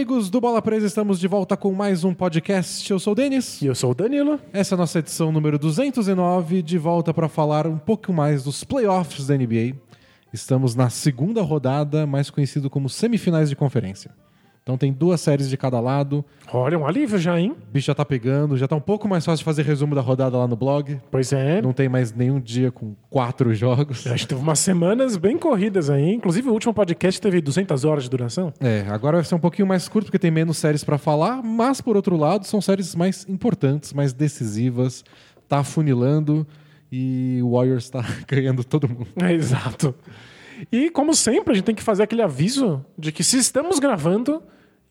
Amigos do Bola Presa, estamos de volta com mais um podcast. Eu sou o Denis. E eu sou o Danilo. Essa é a nossa edição número 209, de volta para falar um pouco mais dos playoffs da NBA. Estamos na segunda rodada, mais conhecido como semifinais de conferência. Então tem duas séries de cada lado. Olha, um alívio já, hein? O bicho já tá pegando, já tá um pouco mais fácil de fazer resumo da rodada lá no blog. Pois é. Não tem mais nenhum dia com quatro jogos. A gente teve umas semanas bem corridas aí. Inclusive, o último podcast teve 200 horas de duração. É, agora vai ser um pouquinho mais curto porque tem menos séries para falar, mas por outro lado, são séries mais importantes, mais decisivas. Tá afunilando e o Warriors tá ganhando todo mundo. É, exato. E, como sempre, a gente tem que fazer aquele aviso de que se estamos gravando,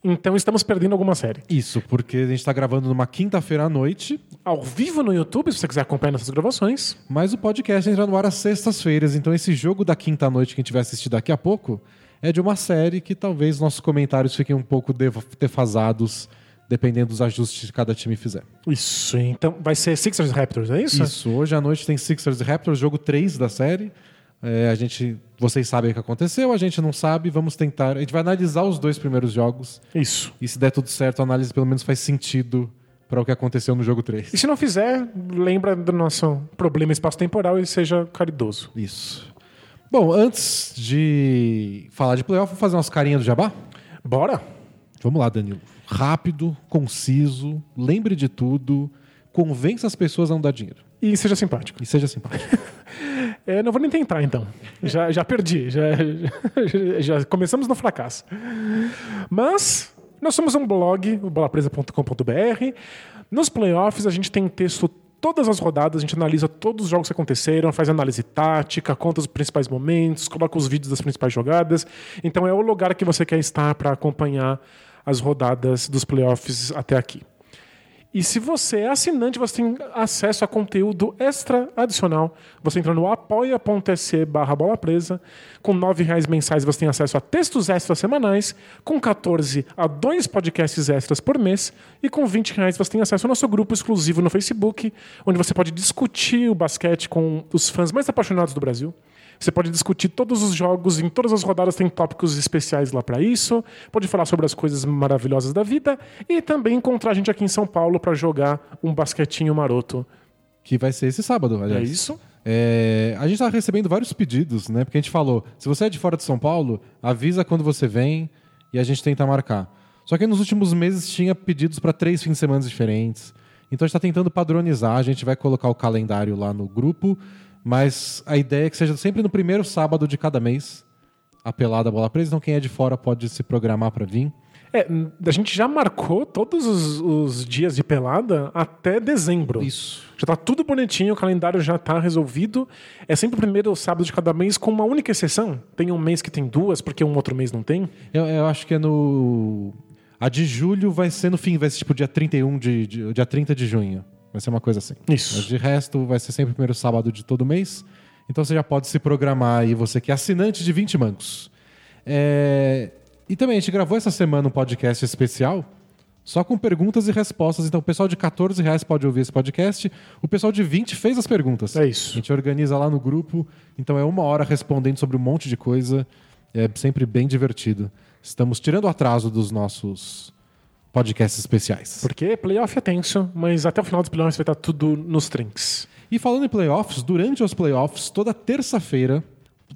então estamos perdendo alguma série. Isso, porque a gente tá gravando numa quinta-feira à noite, Ao vivo no YouTube, se você quiser acompanhar nossas gravações. mas o podcast entra no ar às sextas-feiras, então esse jogo da quinta-noite que a gente vai assistir daqui a pouco é de uma série que talvez nossos comentários fiquem um pouco def- defasados, dependendo dos ajustes que cada time fizer. Isso, então vai ser Sixers Raptors, é isso? Isso, hoje à noite tem Sixers e Raptors, jogo 3 da série. É, a gente, vocês sabem o que aconteceu, a gente não sabe, vamos tentar. A gente vai analisar os dois primeiros jogos Isso. e se der tudo certo, a análise pelo menos faz sentido para o que aconteceu no jogo 3. E se não fizer, lembra do nosso problema espaço-temporal e seja caridoso. Isso. Bom, antes de falar de playoff, vou fazer umas carinhas do Jabá? Bora? Vamos lá, Danilo. Rápido, conciso, lembre de tudo, convença as pessoas a não dar dinheiro. E seja simpático. E seja simpático. É, não vou nem tentar, então. Já, já perdi. Já, já, já começamos no fracasso. Mas nós somos um blog, o bolapresa.com.br. Nos playoffs, a gente tem texto todas as rodadas, a gente analisa todos os jogos que aconteceram, faz análise tática, conta os principais momentos, coloca os vídeos das principais jogadas. Então é o lugar que você quer estar para acompanhar as rodadas dos playoffs até aqui. E se você é assinante, você tem acesso a conteúdo extra adicional. Você entra no apoia.se barra bola presa. Com R$ reais mensais você tem acesso a textos extras semanais. Com 14 a dois podcasts extras por mês. E com 20 reais você tem acesso ao nosso grupo exclusivo no Facebook, onde você pode discutir o basquete com os fãs mais apaixonados do Brasil. Você pode discutir todos os jogos, em todas as rodadas tem tópicos especiais lá para isso. Pode falar sobre as coisas maravilhosas da vida e também encontrar a gente aqui em São Paulo para jogar um basquetinho maroto. que vai ser esse sábado, aliás. É isso? É, a gente está recebendo vários pedidos, né? Porque a gente falou, se você é de fora de São Paulo, avisa quando você vem e a gente tenta marcar. Só que nos últimos meses tinha pedidos para três fins de semana diferentes. Então a gente está tentando padronizar, a gente vai colocar o calendário lá no grupo, mas a ideia é que seja sempre no primeiro sábado de cada mês a pelada bola presa. Então quem é de fora pode se programar para vir. É, a gente já marcou todos os, os dias de pelada até dezembro. Isso. Já tá tudo bonitinho, o calendário já tá resolvido. É sempre o primeiro sábado de cada mês, com uma única exceção. Tem um mês que tem duas, porque um outro mês não tem. Eu, eu acho que é no. A de julho vai ser no fim, vai ser tipo dia 31 de, de dia 30 de junho. Vai ser uma coisa assim. Isso. Mas de resto, vai ser sempre o primeiro sábado de todo mês. Então você já pode se programar aí, você que é assinante de 20 mancos. É, E também a gente gravou essa semana um podcast especial só com perguntas e respostas. Então o pessoal de 14 reais pode ouvir esse podcast. O pessoal de 20 fez as perguntas. É A isso. gente organiza lá no grupo. Então é uma hora respondendo sobre um monte de coisa. É sempre bem divertido. Estamos tirando o atraso dos nossos podcasts especiais. Porque playoff é tenso, mas até o final dos playoffs vai estar tudo nos trinks. E falando em playoffs, durante os playoffs, toda terça-feira,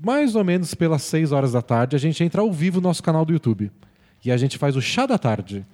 mais ou menos pelas 6 horas da tarde, a gente entra ao vivo no nosso canal do YouTube. E a gente faz o chá da tarde.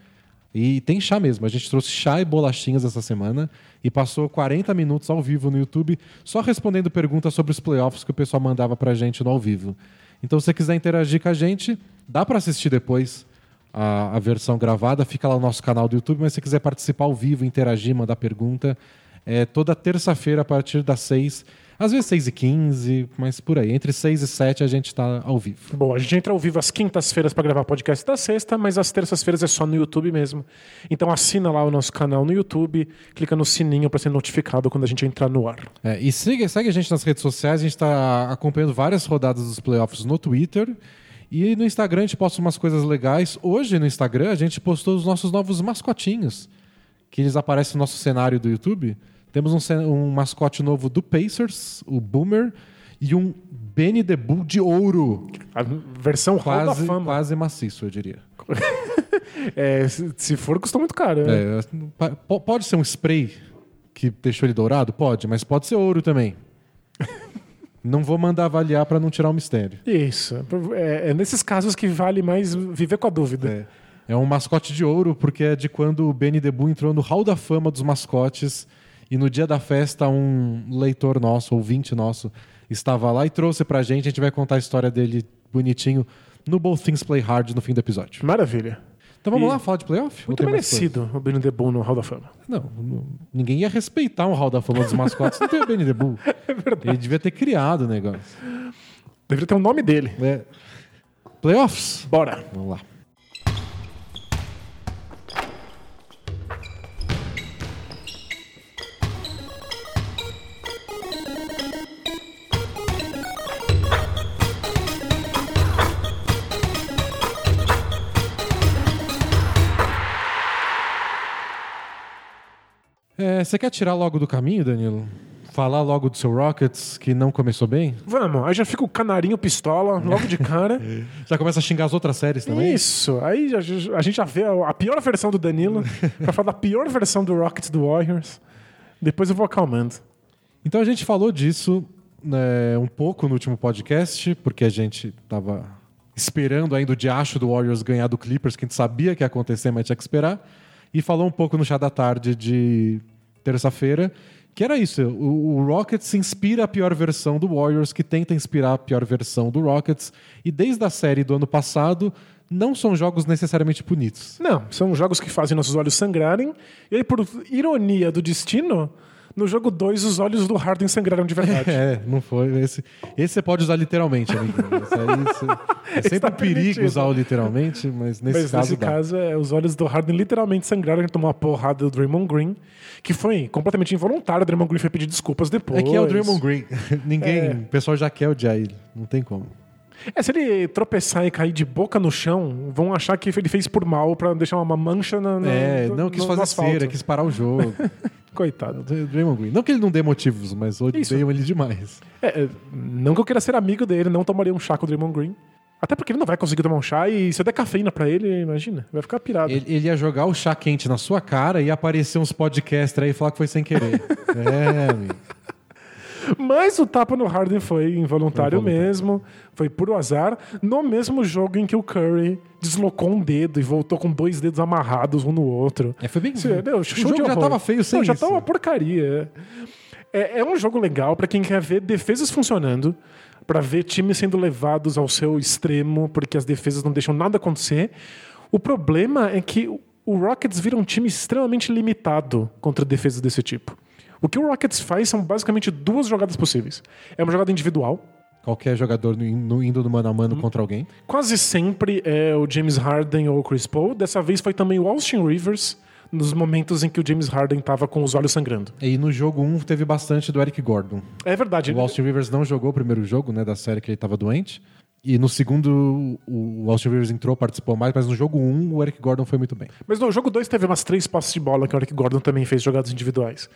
E tem chá mesmo. A gente trouxe chá e bolachinhas essa semana e passou 40 minutos ao vivo no YouTube só respondendo perguntas sobre os playoffs que o pessoal mandava pra gente no ao vivo. Então, se você quiser interagir com a gente, dá pra assistir depois a, a versão gravada, fica lá no nosso canal do YouTube, mas se quiser participar ao vivo, interagir, mandar pergunta, é toda terça-feira a partir das 6, às vezes 6 e 15, mas por aí. Entre 6 e 7 a gente tá ao vivo. Bom, a gente entra ao vivo às quintas-feiras para gravar podcast da sexta, mas às terças-feiras é só no YouTube mesmo. Então assina lá o nosso canal no YouTube, clica no sininho para ser notificado quando a gente entrar no ar. É, e segue, segue a gente nas redes sociais, a gente está acompanhando várias rodadas dos playoffs no Twitter. E no Instagram a gente posta umas coisas legais. Hoje no Instagram a gente postou os nossos novos mascotinhos, que eles aparecem no nosso cenário do YouTube. Temos um, um mascote novo do Pacers, o Boomer, e um Benny the Bull de ouro. A versão Hall da Quase, quase maciço, eu diria. É, se, for, custa muito caro. né? É, pode ser um spray que deixou ele dourado? Pode, mas pode ser ouro também. não vou mandar avaliar pra não tirar o mistério. Isso. É, é nesses casos que vale mais viver com a dúvida. É. É um mascote de ouro, porque é de quando o Benny Debu entrou no Hall da Fama dos mascotes. E no dia da festa, um leitor nosso, ouvinte nosso, estava lá e trouxe pra gente. A gente vai contar a história dele bonitinho no Both Things Play Hard no fim do episódio. Maravilha. Então vamos E- lá falar de playoff? Muito merecido o Benny Debon no Hall da Fama. Não, não- ninguém ia respeitar um Hall da Fama dos mascotes. não tem o Benny Debu. É verdade. Ele devia ter criado o negócio. Deveria ter o nome dele. É. Playoffs? Bora. Vamos lá. Você quer tirar logo do caminho, Danilo? Falar logo do seu Rockets, que não começou bem? Vamos, aí já fica o canarinho pistola logo de cara. Já começa a xingar as outras séries também? Isso, aí a, a gente já vê a, a pior versão do Danilo, pra falar da pior versão do Rockets do Warriors. Depois eu vou acalmando. Então a gente falou disso né, um pouco no último podcast, porque a gente tava esperando ainda o diacho do Warriors ganhar do Clippers, que a gente sabia que ia acontecer, mas tinha que esperar. E falou um pouco no chá da tarde de terça-feira, que era isso. O, o Rockets inspira a pior versão do Warriors, que tenta inspirar a pior versão do Rockets. E desde a série do ano passado, não são jogos necessariamente bonitos. Não, são jogos que fazem nossos olhos sangrarem. E aí, por ironia do destino, no jogo 2 os olhos do Harden sangraram de verdade. É, não foi. Esse, esse você pode usar literalmente, amiguinho. Esse aí, você- é sempre tá um perigo permitido. usar o literalmente, mas nesse Mas caso nesse dá. caso, é, os olhos do Harden literalmente sangraram. Ele tomou uma porrada do Draymond Green, que foi completamente involuntário. O Draymond Green foi pedir desculpas depois. É que é o Draymond Green. Ninguém, É. o pessoal já quer odiar ele. Não tem como. É, se ele tropeçar e cair de boca no chão, vão achar que ele fez por mal pra deixar uma mancha na, na, é, no- não quis no- fazer no asfalto. cera, quis parar o jogo. Coitado. Draymond Green. Não que ele não dê motivos, mas odeiam Isso. ele demais. É, é, não que eu queira ser amigo dele, não tomaria um chá com o Draymond Green. Até porque ele não vai conseguir tomar um chá e se eu der cafeína pra ele, imagina, vai ficar pirado. Ele, ele ia jogar o chá quente na sua cara e aparecer uns podcasters aí e falar que foi sem querer. é, amigo. Mas o tapa no Harden foi involuntário mesmo, foi puro azar. No mesmo jogo em que o Curry deslocou um dedo e voltou com dois dedos amarrados um no outro. É, foi bem. Sim, não, o jogo já horror. tava feio sem Não, já isso. tava uma porcaria. É, é um jogo legal pra quem quer ver defesas funcionando, pra ver times sendo levados ao seu extremo, porque as defesas não deixam nada acontecer. O problema é que o Rockets vira um time extremamente limitado contra defesas desse tipo. O que o Rockets faz são basicamente duas jogadas possíveis. É uma jogada individual, Qualquer jogador no, no- indo no mano a mano contra alguém. quase sempre é o James Harden ou o Chris Paul. Dessa vez foi também o Austin Rivers, nos momentos em que o James Harden estava com os olhos sangrando. E no jogo 1 teve bastante do Eric Gordon. É verdade. O Austin Rivers não jogou o primeiro jogo, né, da série que ele estava doente. E no segundo, o Austin Rivers entrou, participou mais, mas no jogo 1, o Eric Gordon foi muito bem. Mas no jogo 2 teve umas três passes de bola que o Eric Gordon também fez jogadas individuais.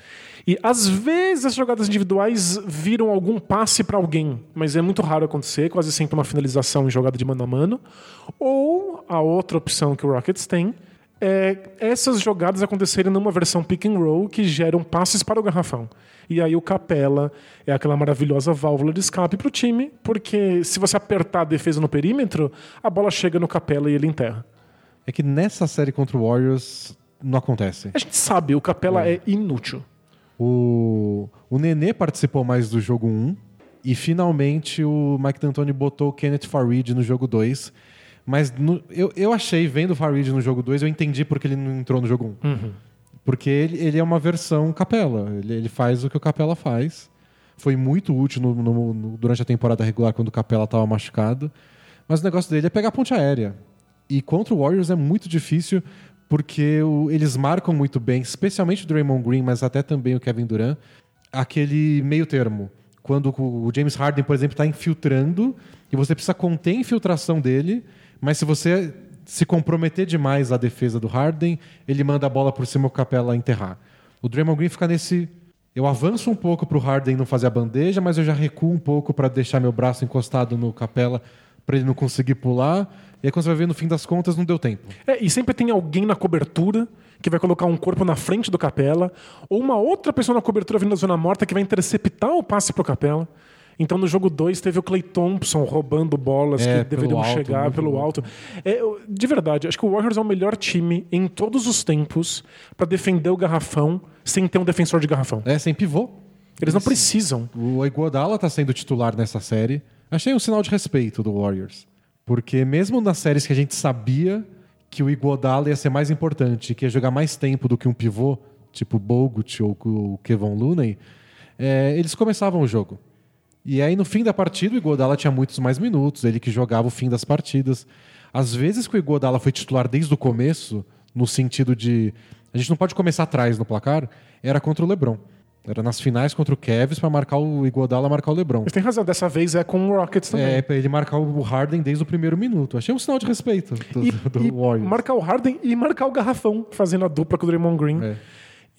E às vezes as jogadas individuais viram algum passe pra alguém, mas é muito raro acontecer, quase sempre uma finalização em jogada de mano a mano. Ou a outra opção que o Rockets tem é essas jogadas acontecerem numa versão pick and roll que geram passes para o garrafão. E aí o Capela é aquela maravilhosa válvula de escape pro time, porque se você apertar a defesa no perímetro, a bola chega no Capela e ele enterra. É que nessa série contra o Warriors não acontece. A gente sabe, o Capela é, inútil. O, o Nenê participou mais do jogo 1 e finalmente o Mike D'Antoni botou o Kenneth Farid no jogo 2. Mas no- eu, eu achei, vendo o Farid no jogo 2, eu entendi porque ele não entrou no jogo 1. Porque ele, ele é uma versão capela. Ele, ele faz o que o capela faz. Foi muito útil no- no- no- durante a temporada regular quando o capela estava machucado. Mas o negócio dele é pegar a ponte aérea. E contra o Warriors é muito difícil porque o- eles marcam muito bem, especialmente o Draymond Green, mas até também o Kevin Durant, aquele meio termo. Quando o James Harden, por exemplo, está infiltrando e você precisa conter a infiltração dele, mas se você se comprometer demais à defesa do Harden, ele manda a bola por cima o Capela enterrar. O Draymond Green fica nesse. Eu avanço um pouco para o Harden não fazer a bandeja, mas eu já recuo um pouco para deixar meu braço encostado no Capela pra ele não conseguir pular. E aí quando você vai ver, no fim das contas, não deu tempo. É, e sempre tem alguém na cobertura que vai colocar um corpo na frente do Capela, ou uma outra pessoa na cobertura vindo da zona morta que vai interceptar o passe pro Capela. Então no jogo 2 teve o Clay Thompson roubando bolas É, que deveriam alto, chegar muito pelo alto. É, de verdade, acho que o Warriors é o melhor time em todos os tempos pra defender o garrafão sem ter um defensor de garrafão. É, sem pivô. Eles não precisam. O Iguodala tá sendo titular nessa série. Achei um sinal de respeito do Warriors. Porque mesmo nas séries que a gente sabia que o Iguodala ia ser mais importante, que ia jogar mais tempo do que um pivô, tipo Bogut ou o Kevon Looney, é, eles começavam o jogo. E aí, no fim da partida, o Iguodala tinha muitos mais minutos, ele que jogava o fim das partidas. Às vezes que o Iguodala foi titular desde o começo, no sentido de a gente não pode começar atrás no placar, era contra o LeBron. Era nas finais contra o Cavs para marcar o Iguodala marcar o LeBron. Mas tem razão, dessa vez é com o Rockets também. É, pra ele marcar o Harden desde o primeiro minuto. Achei um sinal de respeito do, e, do e Warriors. marcar o Harden e marcar o garrafão, fazendo a dupla com o Draymond Green. É.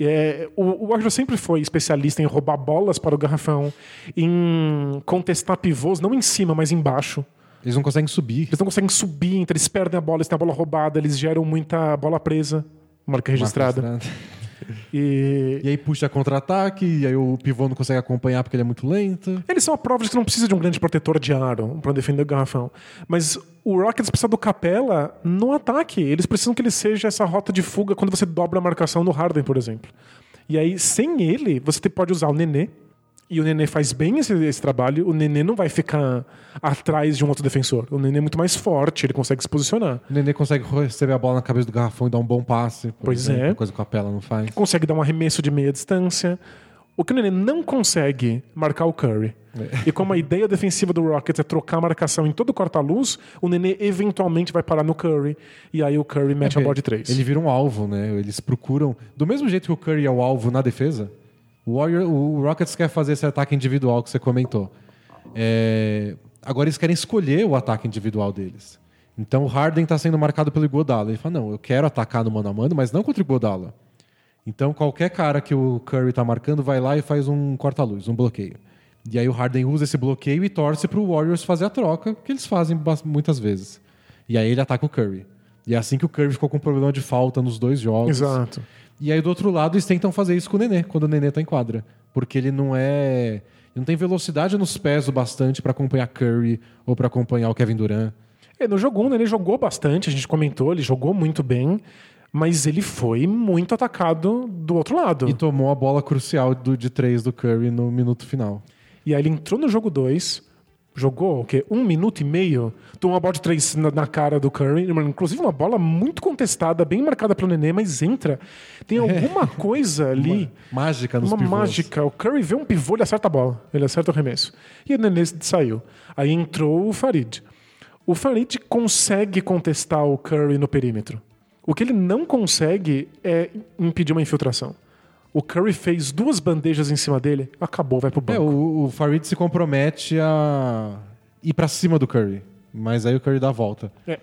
É, o, o sempre foi especialista em roubar bolas para o garrafão, em contestar pivôs, não em cima, mas embaixo. Eles não conseguem subir. Eles não conseguem subir, então eles perdem a bola, eles têm a bola roubada, eles geram muita bola presa, marca registrada. Marca registrada. E E aí puxa contra-ataque, e aí o pivô não consegue acompanhar porque ele é muito lento. eles são a prova de que não precisa de um grande protetor de aro para defender o garrafão. Mas o Rockets precisa do Capela no ataque. Eles precisam que ele seja essa rota de fuga quando você dobra a marcação no Harden, por exemplo. E aí, sem ele, você pode usar o Nenê. E o Nenê faz bem esse, esse trabalho. O Nenê não vai ficar atrás de um outro defensor. O Nenê é muito mais forte, ele consegue se posicionar. O Nenê consegue receber a bola na cabeça do garrafão e dar um bom passe. Pois exemplo, é. Coisa que o Capela não faz. Consegue dar um arremesso de meia distância. O que o Nenê não consegue marcar o Curry. E como a ideia defensiva do Rockets é trocar a marcação em todo corta-luz, o Nenê eventualmente vai parar no Curry. E aí o Curry mete a bola de três. Ele vira um alvo, né? Eles procuram. Do mesmo jeito que o Curry é o alvo na defesa, o, Warrior, o Rockets quer fazer esse ataque individual que você comentou. É, Agora eles querem escolher o ataque individual deles. Então o Harden está sendo marcado pelo Iguodala. Ele fala: não, eu quero atacar no mano a mano, mas não contra o Iguodala. Então qualquer cara que o Curry está marcando vai lá e faz um corta-luz, um bloqueio. E aí o Harden usa esse bloqueio e torce para o Warriors fazer a troca, que eles fazem muitas vezes. E aí ele ataca o Curry. E é assim que o Curry ficou com problema de falta nos dois jogos. Exato. E aí do outro lado eles tentam fazer isso com o Nenê, quando o Nenê tá em quadra. Porque ele não é. Ele não tem velocidade nos pés o bastante para acompanhar Curry ou para acompanhar o Kevin Durant. É, no jogo 1 ele jogou bastante, a gente comentou, ele jogou muito bem, mas ele foi muito atacado do outro lado. E tomou a bola crucial do, de três do Curry no minuto final. E aí ele entrou no jogo 2, jogou o quê? Um minuto e meio, tomou uma bola de três na, na cara do Curry, inclusive uma bola muito contestada, bem marcada pelo Nenê, mas entra. Tem alguma coisa ali, Mágica nos uma pivôs. mágica. O Curry vê um pivô, ele acerta a bola, ele acerta o arremesso. E o Nenê saiu. Aí entrou o Farid. O Farid consegue contestar o Curry no perímetro. O que ele não consegue é impedir uma infiltração. O Curry fez duas bandejas em cima dele, acabou, vai pro banco. É, o, o Farid se compromete a ir para cima do Curry. Mas aí o Curry dá a volta. É.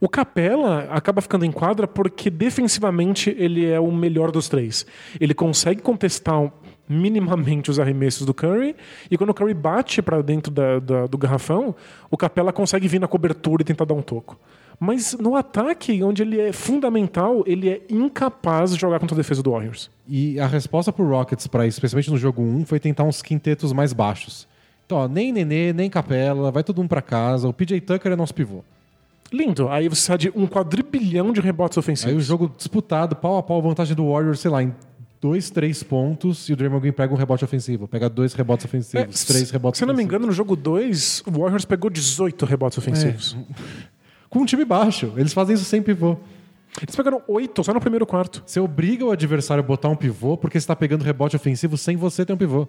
O Capela acaba ficando em quadra porque defensivamente ele é o melhor dos três. Ele consegue contestar minimamente os arremessos do Curry e quando o Curry bate para dentro da- da- do garrafão, o Capela consegue vir na cobertura e tentar dar um toco. Mas no ataque, onde ele é fundamental, ele é incapaz de jogar contra a defesa do Warriors. E a resposta pro Rockets para isso, especialmente no jogo 1, foi tentar uns quintetos mais baixos. Então, ó, nem Nenê, nem Capela, vai todo mundo para casa. O PJ Tucker é nosso pivô. Lindo. Aí você sai de um quadrilhão de rebotes Aí ofensivos. o jogo disputado, pau a pau, vantagem do Warriors, sei lá, em dois, três pontos, e o Draymond Green pega um rebote ofensivo. Pega dois rebotes ofensivos, É, três rebotes Se eu não me ofensivos. engano, no jogo 2, o Warriors pegou 18 rebotes ofensivos. Com um time baixo. Eles fazem isso sem pivô. Eles pegaram 8 só no primeiro quarto. Você obriga o adversário a botar um pivô porque você tá pegando rebote ofensivo sem você ter um pivô.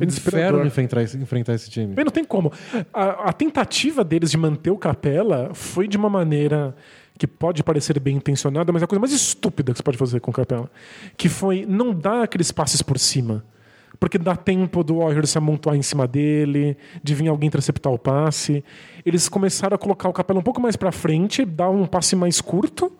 É Desesperador. inferno enfrentar esse, enfrentar esse time. Bem, não tem como. A, a tentativa deles de manter o Capela foi de uma maneira que pode parecer bem intencionada, mas é a coisa mais estúpida que você pode fazer com o Capela. Que foi não dar aqueles passes por cima. Porque dá tempo do Warriors se amontoar em cima dele, de vir alguém interceptar o passe. Eles começaram a colocar o Capela um pouco mais pra frente, dar um passe mais curto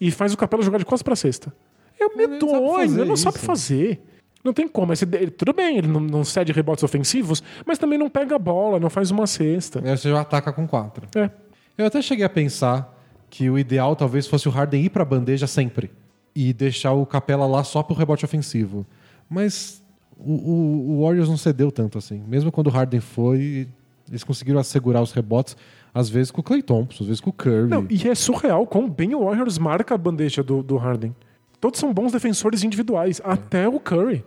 e faz o Capela jogar de costas pra cesta. É medonho, ele não sabe fazer. Não tem como. Esse- ele- tudo bem, ele não, não cede rebotes ofensivos, mas também não pega a bola, não faz uma cesta. Aí você já ataca com quatro. É. Eu até cheguei a pensar que o ideal talvez fosse o Harden ir pra bandeja sempre e deixar o Capela lá só pro rebote ofensivo. Mas o, o- o Warriors não cedeu tanto assim. Mesmo quando o Harden foi, eles conseguiram assegurar os rebotes, às vezes com o Clay Thompson, às vezes com o Curry. Não, e é surreal quão bem o Warriors marca a bandeja do, do Harden. Todos são bons defensores individuais, até o Curry.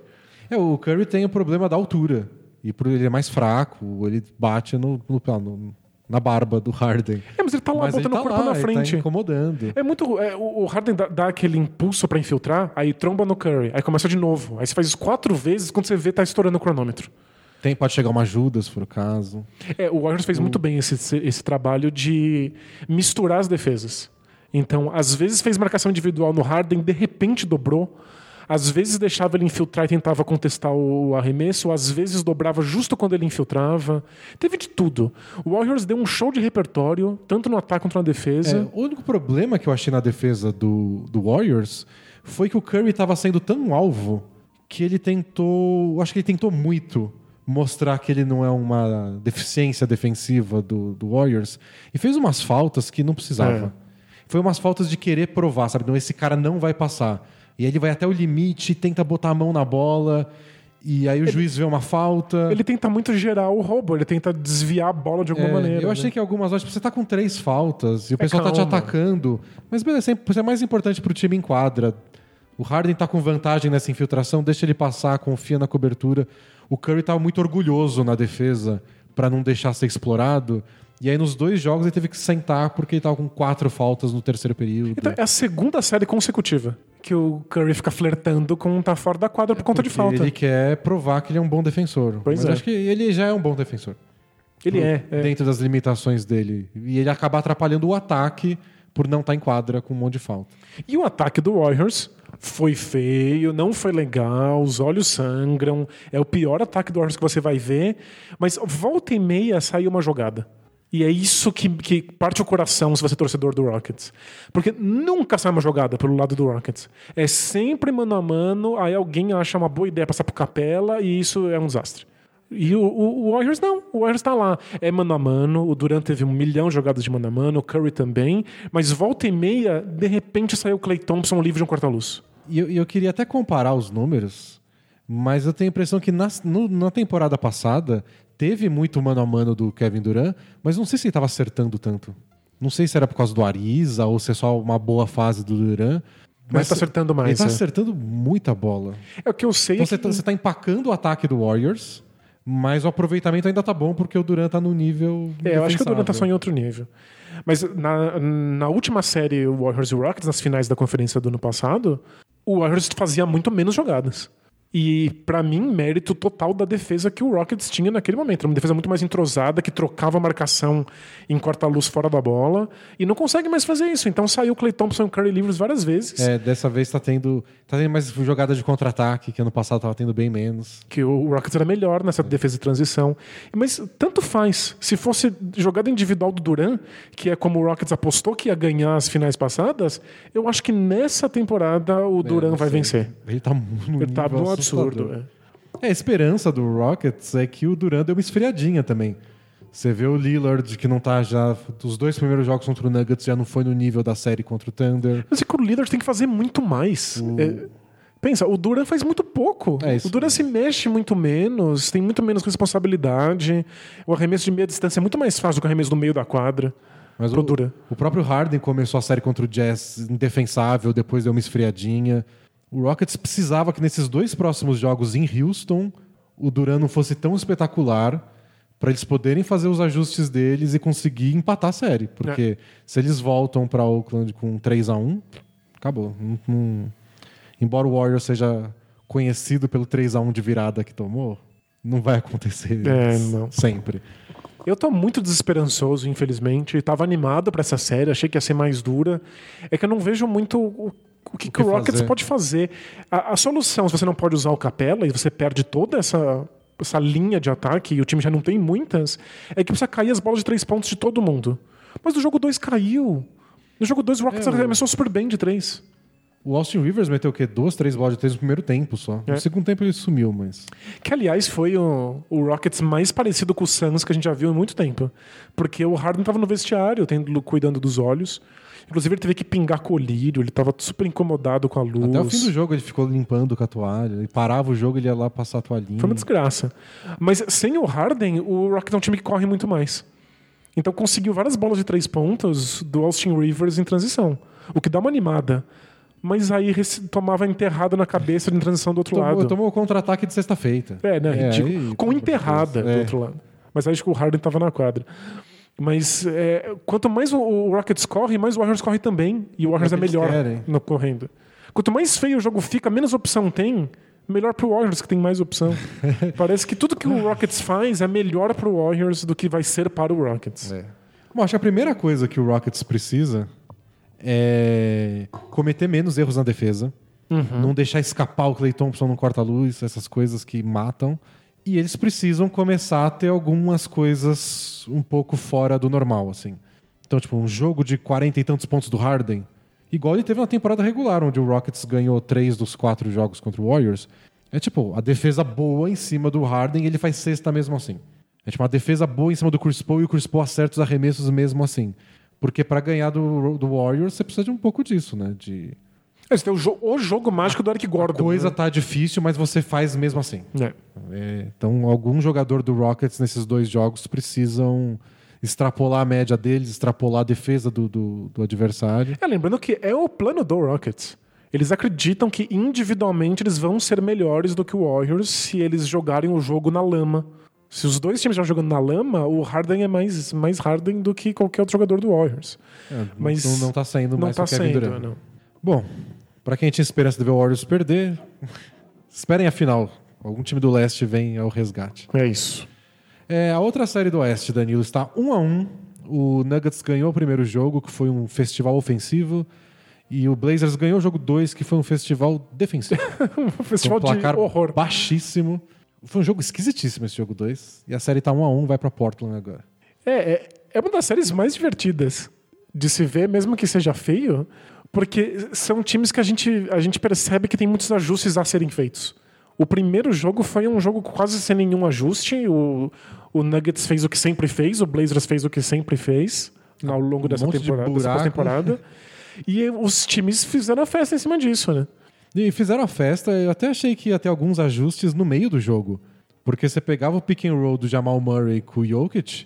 É, o Curry tem o problema da altura. E por ele é mais fraco, ele bate no, no- no- na barba do Harden. É, mas ele tá lá Mas botando tá o corpo lá, na ele frente. tá incomodando. É muito. é, o Harden dá, dá aquele impulso pra infiltrar, aí tromba no Curry, aí começa de novo. Aí você faz isso quatro vezes, quando você vê, tá estourando o cronômetro. Tem, pode chegar uma ajuda, se for o caso. É, o Warriors fez muito bem esse, esse, esse trabalho de misturar as defesas. Então, às vezes fez marcação individual no Harden, de repente dobrou. Às vezes deixava ele infiltrar e tentava contestar o arremesso, às vezes dobrava justo quando ele infiltrava. Teve de tudo. O Warriors deu um show de repertório, tanto no ataque quanto na É, defesa. o único problema que eu achei na defesa do, do Warriors foi que o Curry estava sendo tão alvo que ele tentou. eu Acho que ele tentou muito mostrar que ele não é uma deficiência defensiva do, do Warriors e fez umas faltas que não precisava. É. Foi umas faltas de querer provar, sabe? Não, esse cara não vai passar. E aí ele vai até o limite, tenta botar a mão na bola, e aí o juiz vê uma falta. Ele tenta muito gerar o roubo, ele tenta desviar a bola de alguma É, maneira. Eu achei né? que algumas horas, tipo, você tá com três faltas e o pessoal tá te calma. atacando. Mas beleza, sempre- isso é mais importante pro time em quadra. O Harden tá com vantagem nessa infiltração, deixa ele passar, confia na cobertura. O Curry tava muito orgulhoso na defesa pra não deixar ser explorado. E aí nos dois jogos ele teve que sentar porque ele tava com quatro faltas no terceiro período. Então, é a segunda série consecutiva que o Curry fica flertando com tá fora da quadra por conta de falta. Ele Ele, quer provar que ele é um bom defensor. Pois Mas é. acho que ele já é um bom defensor. é, é. Dentro das limitações dele. E ele acaba atrapalhando o ataque por não estar em quadra com um monte de falta. E o ataque do Warriors foi feio, não foi legal, os olhos sangram. É o pior ataque do Warriors que você vai ver. Mas volta e meia saiu uma jogada. E é isso que, que parte o coração se você é torcedor do Rockets. Porque nunca sai uma jogada pelo lado do Rockets. É sempre mano a mano, aí alguém acha uma boa ideia passar pro capela e isso é um desastre. E o, o- o Warriors não, o Warriors tá lá. É mano a mano, o Durant teve um milhão de jogadas de mano a mano, o Curry também, mas volta e meia, de repente saiu o Clay Thompson livre de um corta-luz. E eu, eu queria até comparar os números, mas eu tenho a impressão que no- na temporada passada teve muito mano a mano do Kevin Durant, mas não sei se ele estava acertando tanto. Não sei se era por causa do Ariza ou se é só uma boa fase do Durant. Mas tá acertando mais, Ele tá é. acertando muita bola. É o que eu sei. Então é você que- tá, empacando o ataque do Warriors, mas o aproveitamento ainda tá bom porque o Durant tá no nível. É, eu acho que o Durant tá só em outro nível. Mas na, na última série Warriors e Rockets, nas finais da conferência do ano passado, o Warriors fazia muito menos jogadas. E, pra mim, mérito total da defesa que o Rockets tinha naquele momento. Era uma defesa muito mais entrosada, que trocava a marcação em corta-luz fora da bola. E não consegue mais fazer isso. Então saiu o Clay Thompson e o Curry livres várias vezes. É, dessa vez tá tendo, tá tendo mais jogada de contra-ataque, que ano passado tava tendo bem menos. que o Rockets era melhor nessa defesa de transição. Mas tanto faz. Se fosse jogada individual do Duran, que é como o Rockets apostou que ia ganhar as finais passadas, eu acho que nessa temporada o Duran É, não vai sei. vencer. Ele tá no Ele tá nível absurdo. é. É, a esperança do Rockets é que o Durant deu uma esfriadinha também. Você vê o Lillard, que não tá já. Os dois primeiros jogos contra o Nuggets já não foi no nível da série contra o Thunder. Mas é que o líder tem que fazer muito mais. É, pensa, o Duran faz muito pouco. É o Duran se mexe muito menos, tem muito menos responsabilidade. O arremesso de meia distância é muito mais fácil do que o arremesso do meio da quadra. Mas o, o próprio Harden começou a série contra o Jazz indefensável, depois deu uma esfriadinha. O Rockets precisava que nesses dois próximos jogos em Houston o Durant não fosse tão espetacular para eles poderem fazer os ajustes deles e conseguir empatar a série. Porque se eles voltam para Oakland com 3 a 1 acabou. Não- não- Embora o Warriors seja conhecido pelo 3 a 1 de virada que tomou, não vai acontecer É, não. sempre. Eu tô muito desesperançoso, infelizmente. Tava animado pra essa série, achei que ia ser mais dura. É que eu não vejo muito o, o que, O que o Rockets fazer. pode fazer. A, a solução, se você não pode usar o Capela e você perde toda essa, essa linha de ataque e o time já não tem muitas, é que precisa cair as bolas de três pontos de todo mundo. Mas no jogo 2 caiu. No jogo 2 o Rockets É, arremessou super bem de três. O Austin Rivers meteu o quê? Duas, três bolas de três no primeiro tempo só. É. No segundo tempo ele sumiu, mas. Que, aliás, foi o, o Rockets mais parecido com o Suns que a gente já viu em muito tempo. Porque o Harden tava no vestiário, tendo, cuidando dos olhos. Inclusive, ele teve que pingar colírio, ele tava super incomodado com a luz. Até o fim do jogo ele ficou limpando com a toalha. Ele parava o jogo ele ia lá passar a toalhinha. Foi uma desgraça. Mas sem o Harden, o Rockets é um time que corre muito mais. Então conseguiu várias bolas de três pontos do Austin Rivers em transição. O que dá uma animada. Mas aí tomava enterrada na cabeça em transição do outro Tomou, lado. tomou o contra-ataque de sexta-feita. É, né? É, ridículo. aí- Com enterrada do É. outro lado. Mas acho que o Harden tava na quadra. Mas é, quanto mais o, o Rockets corre, mais o Warriors corre também. E o Warriors é melhor querem. no correndo. Quanto mais feio o jogo fica, menos opção tem, melhor pro Warriors, que tem mais opção. Parece que tudo que o Rockets faz é melhor pro Warriors do que vai ser para o Rockets. É. Bom, acho que a primeira coisa que o Rockets precisa é cometer menos erros na defesa. Não deixar escapar o Clay Thompson no corta-luz, essas coisas que matam. E eles precisam começar a ter algumas coisas um pouco fora do normal, assim. Então, tipo, um jogo de 40 e tantos pontos do Harden, igual ele teve na temporada regular, onde o Rockets ganhou três dos quatro jogos contra o Warriors. É tipo, a defesa boa em cima do Harden e ele faz sexta mesmo assim. É tipo uma defesa boa em cima do Chris Paul e o Chris Paul acerta os arremessos mesmo assim. Porque pra ganhar do, do Warriors você precisa de um pouco disso, né? De Esse tem o, jo- o jogo mágico do Eric Gordon. coisa né? tá difícil, mas você faz mesmo assim. É. É, então, algum jogador do Rockets nesses dois jogos precisam extrapolar a média deles, extrapolar a defesa do, do, do adversário. É, lembrando que é o plano do Rockets. Eles acreditam que individualmente eles vão ser melhores do que o Warriors se eles jogarem o jogo na lama. Se os dois times já jogando na lama, o Harden é mais, mais Harden do que qualquer outro jogador do Warriors. É, Mas não, não tá saindo Não mais tá com o Kevin sendo, Durant. não. Bom, pra quem tinha esperança de ver o Warriors perder, esperem a final. Algum time do leste vem ao resgate. É isso. É, a outra série do Oeste, Danilo, está 1 a 1 O Nuggets ganhou o primeiro jogo, que foi um festival ofensivo. E o Blazers ganhou o jogo 2, que foi um festival defensivo. Um Com festival um placar de horror. baixíssimo. Foi um jogo esquisitíssimo esse jogo 2. E a série tá 1 a 1 vai pra Portland agora. É, é, é uma das séries mais divertidas de se ver, mesmo que seja feio, porque são times que a gente, a gente percebe que tem muitos ajustes a serem feitos. O primeiro jogo foi um jogo quase sem nenhum ajuste. O, o Nuggets fez o que sempre fez, o Blazers fez o que sempre fez ao longo dessa Um monte de temporada, dessa buraco. pós-temporada. E os times fizeram a festa em cima disso, né? E fizeram a festa, eu até achei que ia ter alguns ajustes no meio do jogo. Porque você pegava o pick and roll do Jamal Murray com o Jokic,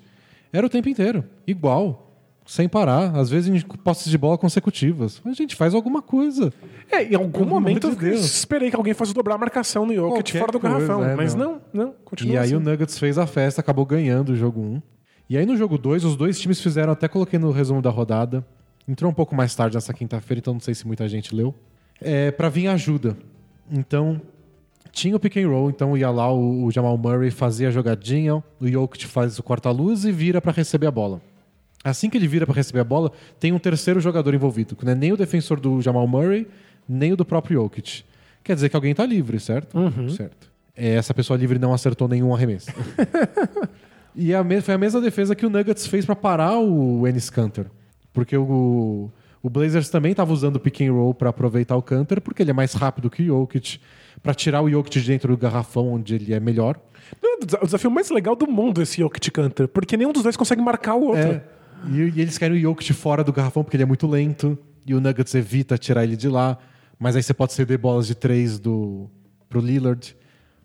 era o tempo inteiro, igual, sem parar, às vezes em posses de bola consecutivas. Mas, gente, faz alguma coisa. É, em algum momento de eu esperei que alguém fosse dobrar a marcação no Jokic fora do coisa, garrafão. é, mas não. não, não, continua E aí assim. o Nuggets fez a festa, acabou ganhando o jogo 1. E aí no jogo 2, os dois times fizeram, até coloquei no resumo da rodada, entrou um pouco mais tarde nessa quinta-feira, então não sei se muita gente leu, é, para vir ajuda. Então, tinha o pick and roll, então ia lá o, o Jamal Murray fazia a jogadinha, o Jokic faz o corta-luz e vira para receber a bola. Assim que ele vira para receber a bola, tem um terceiro jogador envolvido, que não é nem o defensor do Jamal Murray, nem o do próprio Jokic. Quer dizer que alguém tá livre, certo? Certo. É, Essa pessoa livre não acertou nenhum arremesso. e a foi a mesma defesa que o Nuggets fez para parar o Ennis Cantor. Porque o, o Blazers também estava usando o pick and roll para aproveitar o Cantor, porque ele é mais rápido que o Jokic, para tirar o Jokic de dentro do garrafão onde ele é melhor. O desafio mais legal do mundo é esse Jokic Cantor, porque nenhum dos dois consegue marcar o outro. É. E, e eles querem o Jokic fora do garrafão porque ele é muito lento. E o Nuggets evita tirar ele de lá. Mas aí você pode ceder bolas de três do, pro Lillard.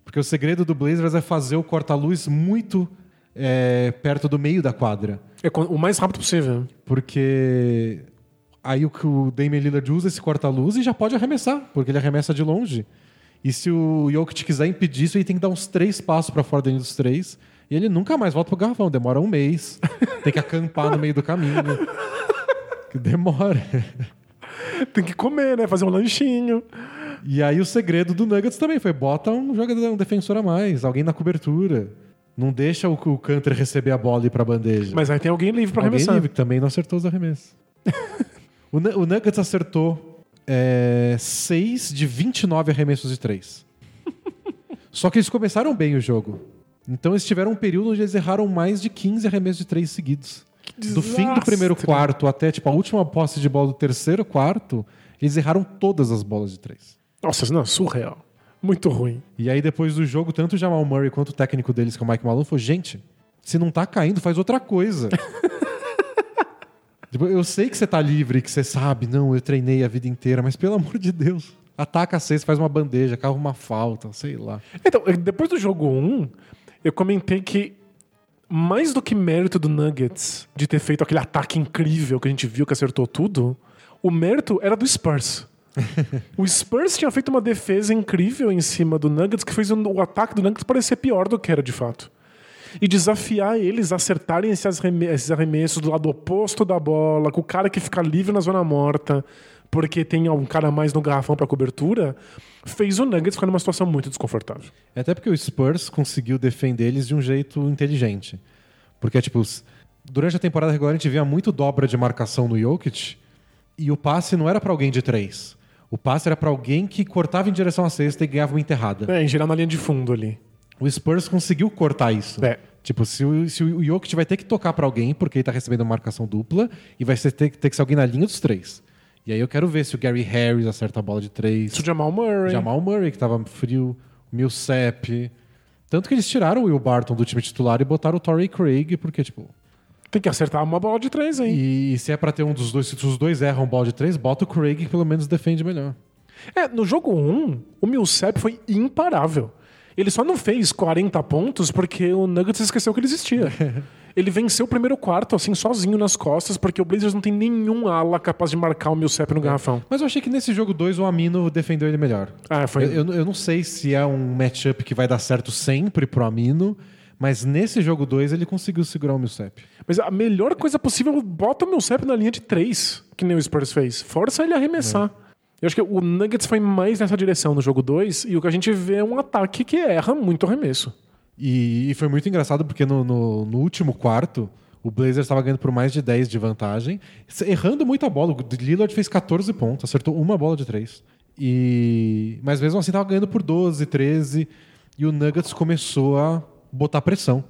Porque o segredo do Blazers é fazer o corta-luz muito é, perto do meio da quadra. É o mais rápido possível. Porque aí o que o Damian Lillard usa esse corta-luz e já pode arremessar, porque ele arremessa de longe. E se o Jokic quiser impedir isso, ele tem que dar uns três passos para fora dentro dos três. E ele nunca mais volta pro garrafão, demora um mês. tem que acampar no meio do caminho. Que demora. Tem que comer, né? Fazer um lanchinho. E aí o segredo do Nuggets também foi bota um jogador, um defensor a mais, alguém na cobertura. Não deixa o, o Cantor receber a bola e ir pra bandeja. Mas aí tem alguém livre pra Alguém arremessar. livre, que também não acertou os arremessos. o, o Nuggets acertou é, 6 de 29 arremessos de 3. Só que eles começaram bem o jogo. Então eles tiveram um período onde eles erraram mais de 15 arremessos de 3 seguidos. Do fim do primeiro quarto até tipo a última posse de bola do terceiro quarto, eles erraram todas as bolas de três. Nossa, não, surreal. Muito ruim. E aí depois do jogo, tanto o Jamal Murray quanto o técnico deles, que é o Mike Malone, falou: gente, se não tá caindo, faz outra coisa. Tipo, eu sei que você tá livre, que você sabe, não, eu treinei a vida inteira, mas pelo amor de Deus, ataca a cesta, faz uma bandeja, cava uma falta, sei lá. Então, depois do jogo 1, eu comentei que mais do que mérito do Nuggets de ter feito aquele ataque incrível que a gente viu que acertou tudo, o mérito era do Spurs. o Spurs tinha feito uma defesa incrível em cima do Nuggets que fez o ataque do Nuggets parecer pior do que era de fato. E desafiar eles a acertarem esses arremessos do lado oposto da bola, com o cara que fica livre na zona morta, porque tem um cara mais no garrafão para cobertura, fez o Nuggets ficar numa situação muito desconfortável. É Até porque o Spurs conseguiu defender eles de um jeito inteligente. Porque, tipo, durante a temporada regular a gente via muito dobra de marcação no Jokic e o passe não era pra alguém de três. O passe era pra alguém que cortava em direção à cesta e ganhava uma enterrada. É, em geral na linha de fundo ali. O Spurs conseguiu cortar isso. É. Tipo, se o, se o Jokic vai ter que tocar pra alguém porque ele tá recebendo uma marcação dupla e vai ter, ter que ser alguém na linha dos três. E aí eu quero ver se o Gary Harris acerta a bola de três. Isso o Jamal Murray. Jamal Murray, que tava frio, o Millsap. Tanto que eles tiraram o Will Barton do time titular e botaram o Torrey Craig, porque, tipo. Tem que acertar uma bola de três, hein? E, se é pra ter um dos dois, se os dois erram bola de três, bota o Craig que pelo menos defende melhor. É, no jogo 1, o Millsap foi imparável. Ele só não fez 40 pontos porque o Nuggets esqueceu que ele existia. ele venceu o primeiro quarto, assim, sozinho nas costas, porque o Blazers não tem nenhum ala capaz de marcar o Millsap no garrafão. Mas eu achei que nesse jogo 2 o Amino defendeu ele melhor. Ah, foi. Eu, eu- eu não sei se é um matchup que vai dar certo sempre pro Amino, mas nesse jogo 2 ele conseguiu segurar o Millsap. Mas a melhor coisa possível, bota o Millsap na linha de três, que nem o Spurs fez. Força ele a arremessar. Eu acho que o Nuggets foi mais nessa direção no jogo 2, e o que a gente vê é um ataque que erra muito arremesso. E, e foi muito engraçado porque no, no- no último quarto, o Blazers estava ganhando por mais de 10 de vantagem, errando muita bola. O Lillard fez 14 pontos, acertou uma bola de 3. E... Mas mesmo assim estava ganhando por 12, 13. E o Nuggets começou a botar pressão.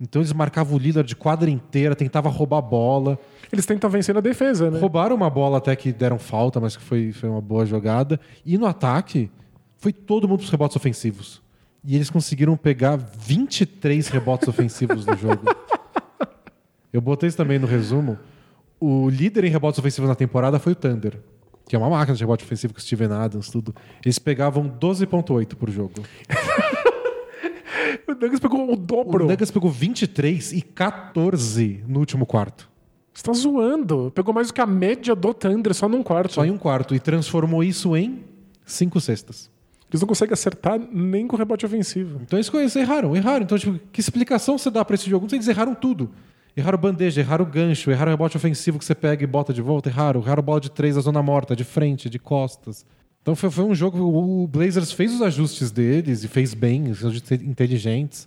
Então eles marcavam o Lillard de quadra inteira, tentava roubar a bola. Eles tentam vencer na defesa, né? Roubaram uma bola até que deram falta, mas que foi, foi uma boa jogada. E no ataque, foi todo mundo para os rebotes ofensivos. E eles conseguiram pegar 23 rebotes ofensivos no jogo. Eu botei isso também no resumo. O líder em rebotes ofensivos na temporada foi o Thunder, que é uma máquina de rebote ofensivo com o Steven Adams, tudo. Eles pegavam 12,8 por jogo. O Nuggets pegou o O dobro. Nuggets pegou 23 e 14 no último quarto. Você tá zoando. Pegou mais do que a média do Thunder só num quarto. Só em um quarto. E transformou isso em cinco cestas. Eles não conseguem acertar nem com rebote ofensivo. Então eles, eles erraram, erraram. Então, tipo, que explicação você dá pra esse jogo? Não sei, Eles erraram tudo. Erraram bandeja, erraram gancho, erraram rebote ofensivo que você pega e bota de volta, erraram. Erraram bola de três da zona morta, de frente, de costas. Então foi, foi um jogo. O Blazers fez os ajustes deles e fez bem, os ajustes inteligentes.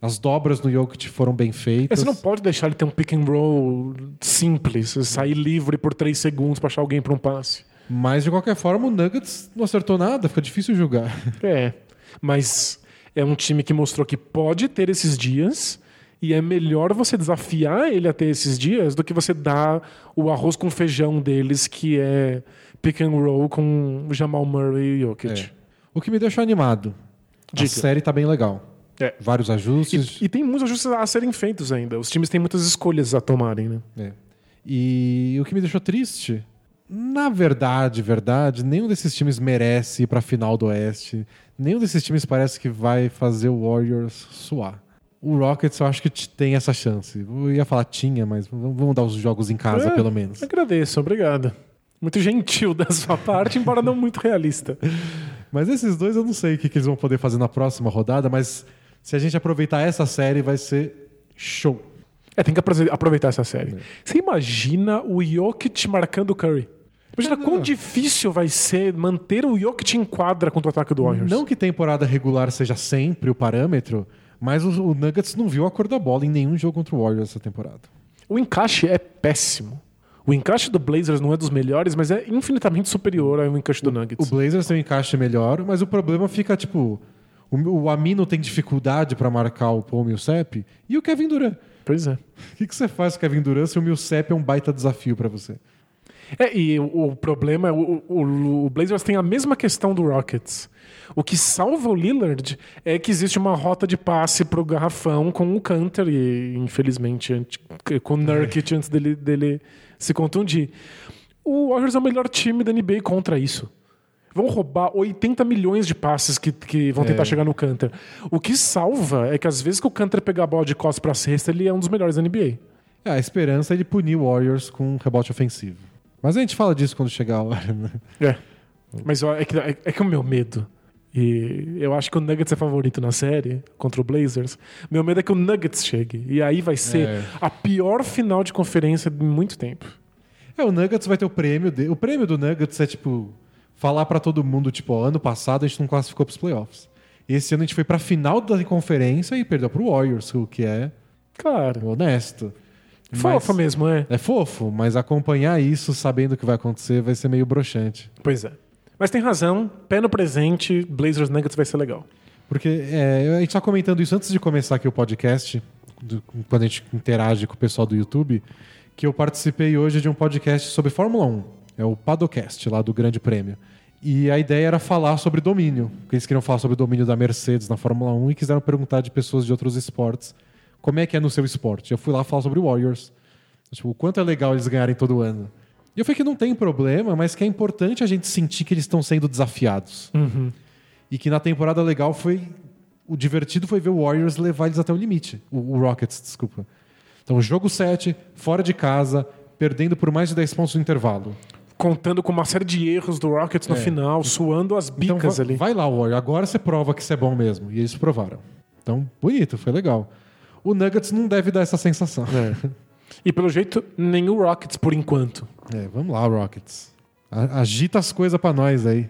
As dobras no Jokic foram bem É, feitas. Você não pode deixar ele ter um pick and roll simples, sair livre por três segundos pra achar alguém pra um passe. Mas de qualquer forma, o Nuggets não acertou nada, fica difícil julgar. É, mas é um time que mostrou que pode ter esses dias e é melhor você desafiar ele a ter esses dias do que você dar o arroz com feijão deles, que é pick and roll com Jamal Murray e Jokic. É. O que me deixou animado. A Diga. série tá bem legal. É. Vários ajustes. E, e tem muitos ajustes a serem feitos ainda. Os times têm muitas escolhas a tomarem, né? É. E o que me deixou triste, na verdade, verdade, nenhum desses times merece ir pra final do Oeste. Nenhum desses times parece que vai fazer o Warriors suar. O Rockets eu acho que tem essa chance. Eu ia falar tinha, mas vamos dar os jogos em casa, É, pelo menos. Agradeço, obrigado. Muito gentil da sua parte, embora não muito realista. Mas esses dois eu não sei o que, que eles vão poder fazer na próxima rodada, mas se a gente aproveitar essa série, vai ser show. É, tem que aprove- aproveitar essa série. Você imagina o Jokic marcando o Curry? Imagina quão difícil vai ser manter o Jokic em quadra contra o ataque do Warriors. Não que temporada regular seja sempre o parâmetro, mas o, o Nuggets não viu a cor da bola em nenhum jogo contra o Warriors essa temporada. O encaixe é péssimo. O encaixe do Blazers não é dos melhores, mas é infinitamente superior ao encaixe do O Nuggets. Blazers tem um encaixe melhor, mas o problema fica, tipo, O, o Amino tem dificuldade para marcar o Paul Millsap. E o Kevin Durant? Pois é. O que, que você faz com o Kevin Durant se o Millsap é um baita desafio para você? É, e o, o problema é o, o, o Blazers tem a mesma questão do Rockets. O que salva o Lillard é que existe uma rota de passe pro garrafão com o Canter e, infelizmente, com o Nurkic antes dele, dele se contundir. O Warriors é o melhor time da NBA contra isso. Vão roubar 80 milhões de passes que, que vão tentar É. chegar no Canter. O que salva é que às vezes que o Canter pegar a bola de costas pra cesta, ele é um dos melhores da NBA. É, a esperança é de punir o Warriors com um rebote ofensivo. Mas a gente fala disso quando chegar a hora, né? É. Mas ó, é que, é, é que o meu medo. E eu acho que o Nuggets é favorito na série contra o Blazers. Meu medo é que o Nuggets chegue. E aí vai ser É. a pior final de conferência de muito tempo. É, o Nuggets vai ter o prêmio dele. O prêmio do Nuggets é, tipo, falar pra todo mundo, tipo, ó, ano passado a gente não classificou pros playoffs. Esse ano a gente foi pra final da conferência e perdeu pro Warriors, o que é Claro. honesto. Fofa Mas- mesmo, é. É fofo, mas acompanhar isso sabendo o que vai acontecer vai ser meio broxante. Pois é. Mas tem razão. Pé no presente, Blazers Nuggets vai ser legal. Porque é, a gente tá comentando isso antes de começar aqui o podcast, do- quando a gente interage com o pessoal do YouTube, que eu participei hoje de um podcast sobre Fórmula 1. É o Padocast, lá do Grande Prêmio. E a ideia era falar sobre domínio. Porque eles queriam falar sobre o domínio da Mercedes na Fórmula 1 e quiseram perguntar de pessoas de outros esportes como é que é no seu esporte. Eu fui lá falar sobre o Warriors. Tipo, o quanto é legal eles ganharem todo ano. E eu falei que não tem problema, mas que é importante a gente sentir que eles estão sendo desafiados. E que na temporada legal foi. O divertido foi ver o Warriors levar eles até o limite. O, o Rockets, desculpa. Então, jogo 7, fora de casa, perdendo por mais de 10 pontos no intervalo. Contando com uma série de erros do Rockets no É. final, suando as Então, bicas va- ali. vai lá, Warriors. Agora você prova que isso é bom mesmo. E eles provaram. Então, bonito, foi legal. O Nuggets não deve dar essa sensação. É. E pelo jeito, nem o Rockets por enquanto. É, vamos lá, Rockets. Agita as coisas pra nós aí.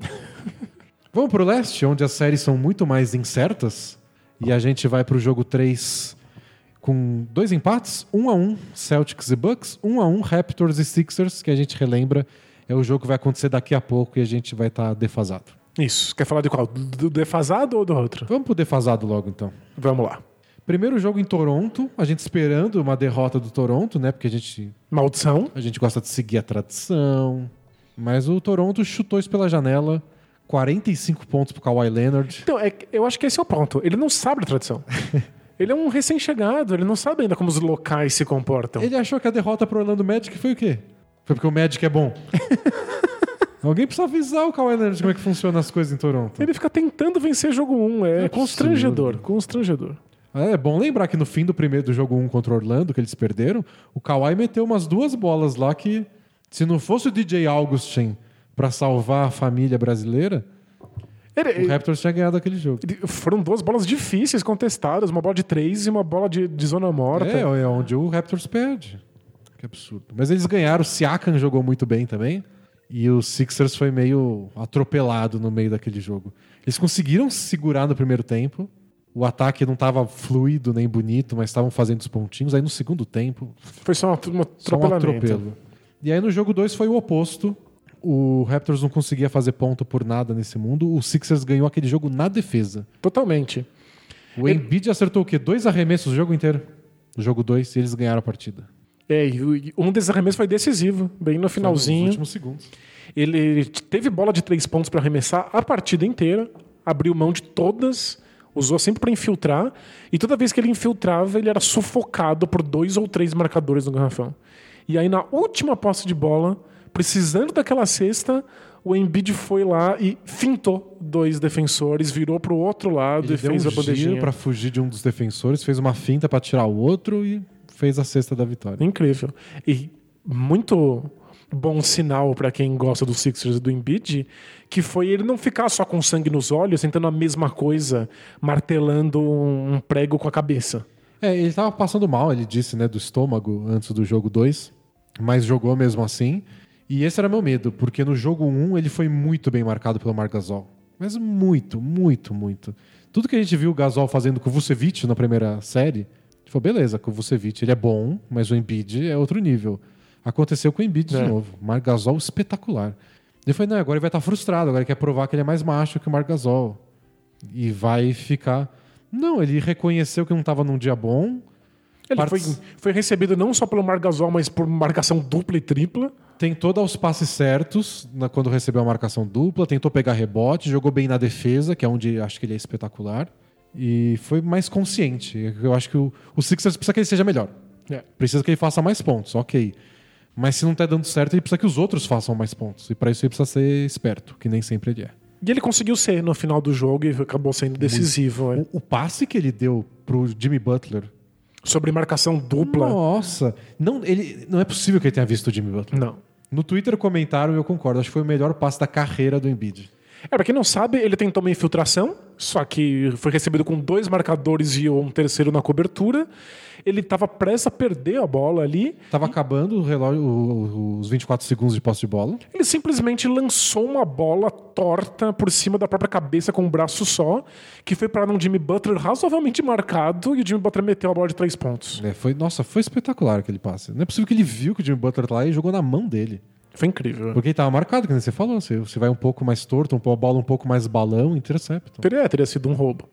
vamos pro leste, onde as séries são muito mais incertas. E a gente vai pro jogo 3 com dois empates, 1 a 1 Celtics e Bucks, 1 a 1 Raptors e Sixers, que a gente relembra é o jogo que vai acontecer daqui a pouco e a gente vai estar defasado. Isso. Quer falar de qual? Do defasado ou do outro? Vamos pro defasado logo então. Vamos lá. Primeiro jogo em Toronto, a gente esperando uma derrota do Toronto, né? Porque a gente Maldição. A gente gosta de seguir a tradição. Mas o Toronto chutou isso pela janela. 45 pontos pro Kawhi Leonard. Então, é, eu acho que esse é o ponto. Ele não sabe a tradição. ele é um recém-chegado, ele não sabe ainda como os locais se comportam. Ele achou que a derrota pro Orlando Magic foi o quê? Foi porque o Magic é bom. Alguém precisa avisar o Kawhi Leonard como é que funciona as coisas em Toronto. Ele fica tentando vencer jogo 1. É, absurdo. constrangedor. Constrangedor. É bom lembrar que no fim do primeiro do jogo 1 contra o Orlando, que eles perderam, o Kawhi meteu umas duas bolas lá que, se não fosse o DJ Augustin pra salvar a família brasileira, Ele- o Raptors tinha ganhado aquele jogo. foram duas bolas difíceis contestadas, uma bola de três e uma bola de, de zona morta. É, é onde o Raptors perde. Que absurdo. Mas eles ganharam, o Siakam jogou muito bem também. E o Sixers foi meio atropelado no meio daquele jogo. Eles conseguiram se segurar no primeiro tempo. O ataque não estava fluido nem bonito, mas estavam fazendo os pontinhos. Aí no segundo tempo, Foi só um, atropelo. E aí no jogo 2 foi o oposto. O Raptors não conseguia fazer ponto por nada nesse mundo. O Sixers ganhou aquele jogo na defesa. Totalmente. O Embiid acertou o quê? Dois arremessos o jogo inteiro. No jogo 2, e eles ganharam a partida. É, e um desses arremessos foi decisivo, bem no finalzinho. Nos últimos segundos. Ele teve bola de três pontos para arremessar a partida inteira, abriu mão de todas, usou sempre para infiltrar, e toda vez que ele infiltrava, ele era sufocado por dois ou três marcadores no garrafão. E aí, na última posse de bola, precisando daquela cesta, o Embiid foi lá e fintou dois defensores, virou para o outro lado Ele e fez um a bandejinha. pra fugir de um dos defensores, fez uma finta pra tirar o outro e fez a cesta da vitória. Incrível. E muito bom sinal para quem gosta do Sixers e do Embiid, que foi ele não ficar só com sangue nos olhos, tentando a mesma coisa, martelando um prego com a cabeça. É, ele tava passando mal, ele disse, né, do estômago antes do jogo 2, mas jogou mesmo assim. E esse era meu medo, porque no jogo 1 um, ele foi muito bem marcado pelo Marc Gasol. Mas muito, muito, muito. Tudo que a gente viu o Gasol fazendo com o Vucevic na primeira série, falou, beleza, com o Vucevic ele é bom, mas o Embiid é outro nível. Aconteceu com o Embiid É. de novo. Marc Gasol espetacular. Ele foi, não, agora ele vai estar frustrado, agora ele quer provar que ele é mais macho que o Marc Gasol. E vai ficar. Não, ele reconheceu que não estava num dia bom. Ele Partes- foi, foi recebido não só pelo Margasol, mas por marcação dupla e tripla. Tentou dar os passes certos na- quando recebeu a marcação dupla, tentou pegar rebote, jogou bem na defesa, que é onde acho que ele é espetacular. E foi mais consciente. Eu acho que o, o Sixers precisa que ele seja melhor. É. Precisa que ele faça mais pontos, ok. Mas se não tá dando certo, ele precisa que os outros façam mais pontos. E para isso ele precisa ser esperto, que nem sempre ele é. E ele conseguiu ser no final do jogo e acabou sendo decisivo. é. O, o passe que ele deu pro Jimmy Butler. Sobre marcação dupla. Nossa! Não, ele, não é possível que ele tenha visto o Jimmy Butler. Não. No Twitter comentaram e eu concordo. Acho que foi o melhor passe da carreira do Embiid. É, pra quem não sabe, ele tentou uma infiltração, só que foi recebido com dois marcadores e um terceiro na cobertura. Ele tava prestes a perder a bola ali. Tava acabando o relógio, os 24 segundos de posse de bola. Ele simplesmente lançou uma bola torta por cima da própria cabeça com um braço só, que foi para um Jimmy Butler razoavelmente marcado e o Jimmy Butler meteu a bola de três pontos. É, foi, nossa, foi espetacular aquele passe. Não é possível que ele viu que o Jimmy Butler tá lá e jogou na mão dele. Foi incrível. Porque ele tava marcado, que nem você falou. Você, você vai um pouco mais torto, um a bola um pouco mais balão, intercepta. Teria, teria sido um roubo.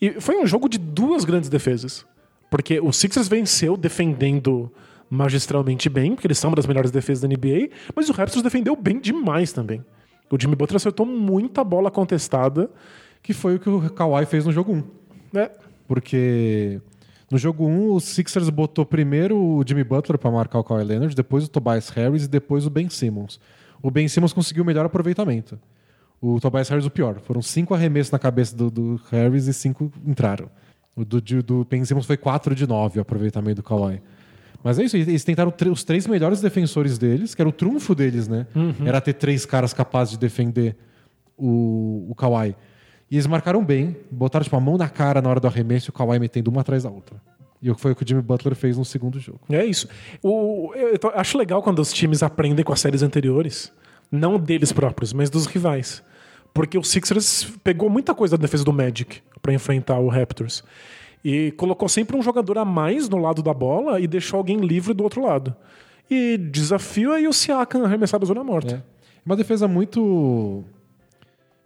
E foi um jogo de duas grandes defesas. Porque o Sixers venceu defendendo magistralmente bem, porque eles são uma das melhores defesas da NBA, mas o Raptors defendeu bem demais também. O Jimmy Butler acertou muita bola contestada. Que foi o que o Kawhi fez no jogo 1. Né? Porque no jogo 1, o Sixers botou primeiro o Jimmy Butler para marcar o Kawhi Leonard, depois o Tobias Harris e depois o Ben Simmons. O Ben Simmons conseguiu o melhor aproveitamento. O Tobias Harris o pior. Foram cinco arremessos na cabeça do, do Harris e cinco entraram. O do, do Ben Simmons foi 4 de 9 o aproveitamento do Kawhi. Mas é isso, eles tentaram os três melhores defensores deles, que era o trunfo deles, né? Era ter três caras capazes de defender o, o Kawhi. E eles marcaram bem, botaram tipo, a mão na cara na hora do arremesso e o Kawhi metendo uma atrás da outra. E foi o que o Jimmy Butler fez no segundo jogo. É isso. O, eu, acho legal quando os times aprendem com as séries anteriores, não deles próprios, mas dos rivais. Porque o Sixers pegou muita coisa da defesa do Magic para enfrentar o Raptors. E colocou sempre um jogador a mais no lado da bola e deixou alguém livre do outro lado. E desafio aí o Siakam arremessar da zona morta. É. Uma defesa muito.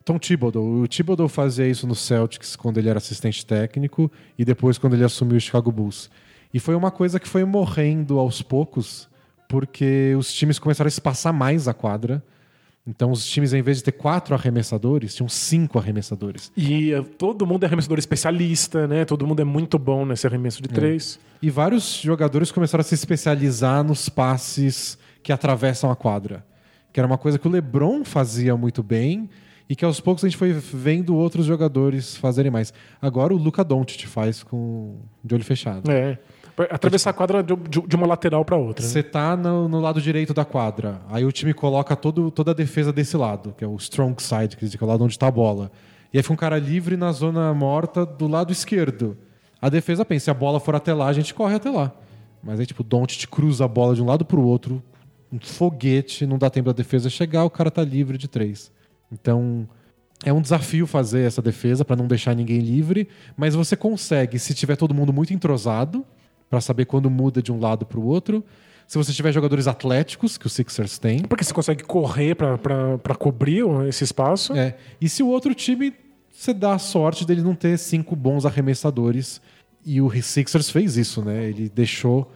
Tom Thibodeau. O Thibodeau fazia isso no Celtics quando ele era assistente técnico e depois quando ele assumiu o Chicago Bulls. E foi uma coisa que foi morrendo aos poucos porque os times começaram a espaçar mais a quadra. Então os times, em vez de ter quatro arremessadores, tinham cinco arremessadores. E eh, todo mundo é arremessador especialista, né? Todo mundo é muito bom nesse arremesso de três. E vários jogadores começaram a se especializar nos passes que atravessam a quadra. Que era uma coisa que o LeBron fazia muito bem e que aos poucos a gente foi vendo outros jogadores fazerem mais. Agora o Luca Doncic faz com de olho fechado. É. Atravessar a quadra de, uma lateral para outra. né? Você tá no, no lado direito da quadra, aí o time coloca todo, toda a defesa desse lado, que é o strong side, que é o lado onde está a bola. E aí fica um cara livre na zona morta do lado esquerdo. A defesa pensa, se a bola for até lá, a gente corre até lá. Mas aí, tipo, o Doncic cruza a bola de um lado pro outro, um foguete, não dá tempo da defesa chegar, o cara tá livre de três. Então, é um desafio fazer essa defesa para não deixar ninguém livre, mas você consegue se tiver todo mundo muito entrosado, para saber quando muda de um lado para o outro. Se você tiver jogadores atléticos, que o Sixers tem. Porque você consegue correr para cobrir esse espaço. É. E se o outro time, você dá a sorte dele não ter cinco bons arremessadores. E o Sixers fez isso, né? Ele deixou,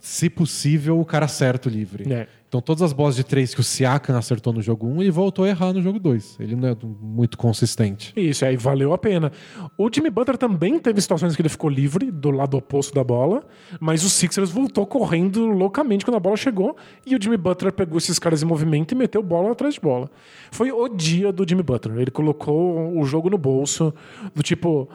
se possível, o cara certo livre. É. Então todas as bolas de três que o Siakam acertou no jogo 1, ele voltou a errar no jogo 2. Ele não é muito consistente. Isso, aí valeu a pena. O Jimmy Butler também teve situações que ele ficou livre do lado oposto da bola, mas o Sixers voltou correndo loucamente quando a bola chegou e o Jimmy Butler pegou esses caras em movimento e meteu bola atrás de bola. Foi o dia do Jimmy Butler. Ele colocou o jogo no bolso, do tipo.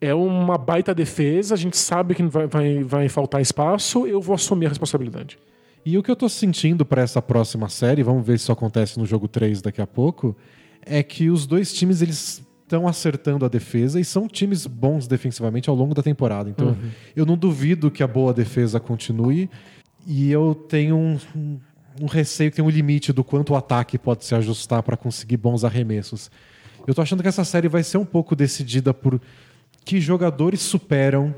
É uma baita defesa, a gente sabe que vai, vai, vai faltar espaço, eu vou assumir a responsabilidade. E o que eu tô sentindo para essa próxima série, vamos ver se isso acontece no jogo 3 daqui a pouco, é que os dois times eles estão acertando a defesa e são times bons defensivamente ao longo da temporada. Então, eu não duvido que a boa defesa continue e eu tenho um, um- um receio que tem um limite do quanto o ataque pode se ajustar para conseguir bons arremessos. Eu tô achando que essa série vai ser um pouco decidida por que jogadores superam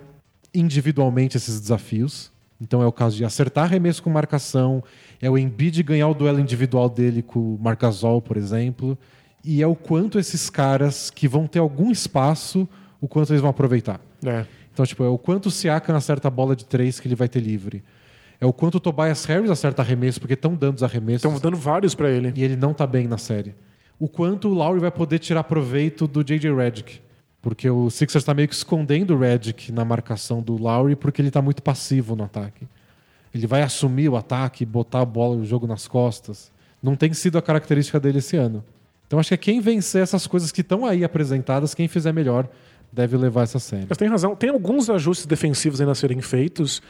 individualmente esses desafios. Então é o caso de acertar arremesso com marcação, é o Embiid ganhar o duelo individual dele com o Marcasol, por exemplo, e é o quanto esses caras que vão ter algum espaço, o quanto eles vão aproveitar. É. Então, tipo, é o quanto o Siakam acerta a bola de três que ele vai ter livre. É o quanto o Tobias Harris acerta arremesso, porque estão dando os arremessos Estão dando vários pra ele. e ele não tá bem na série. O quanto o Lowry vai poder tirar proveito do J.J. Redick. Porque o Sixers tá meio que escondendo o Redick na marcação do Lowry porque ele tá muito passivo no ataque. Ele vai assumir o ataque, botar a bola, o jogo nas costas. Não tem sido a característica dele esse ano. Então acho que é quem vencer essas coisas que estão aí apresentadas, quem fizer melhor, deve levar essa série. Mas tem razão. Tem alguns ajustes defensivos ainda a serem feitos.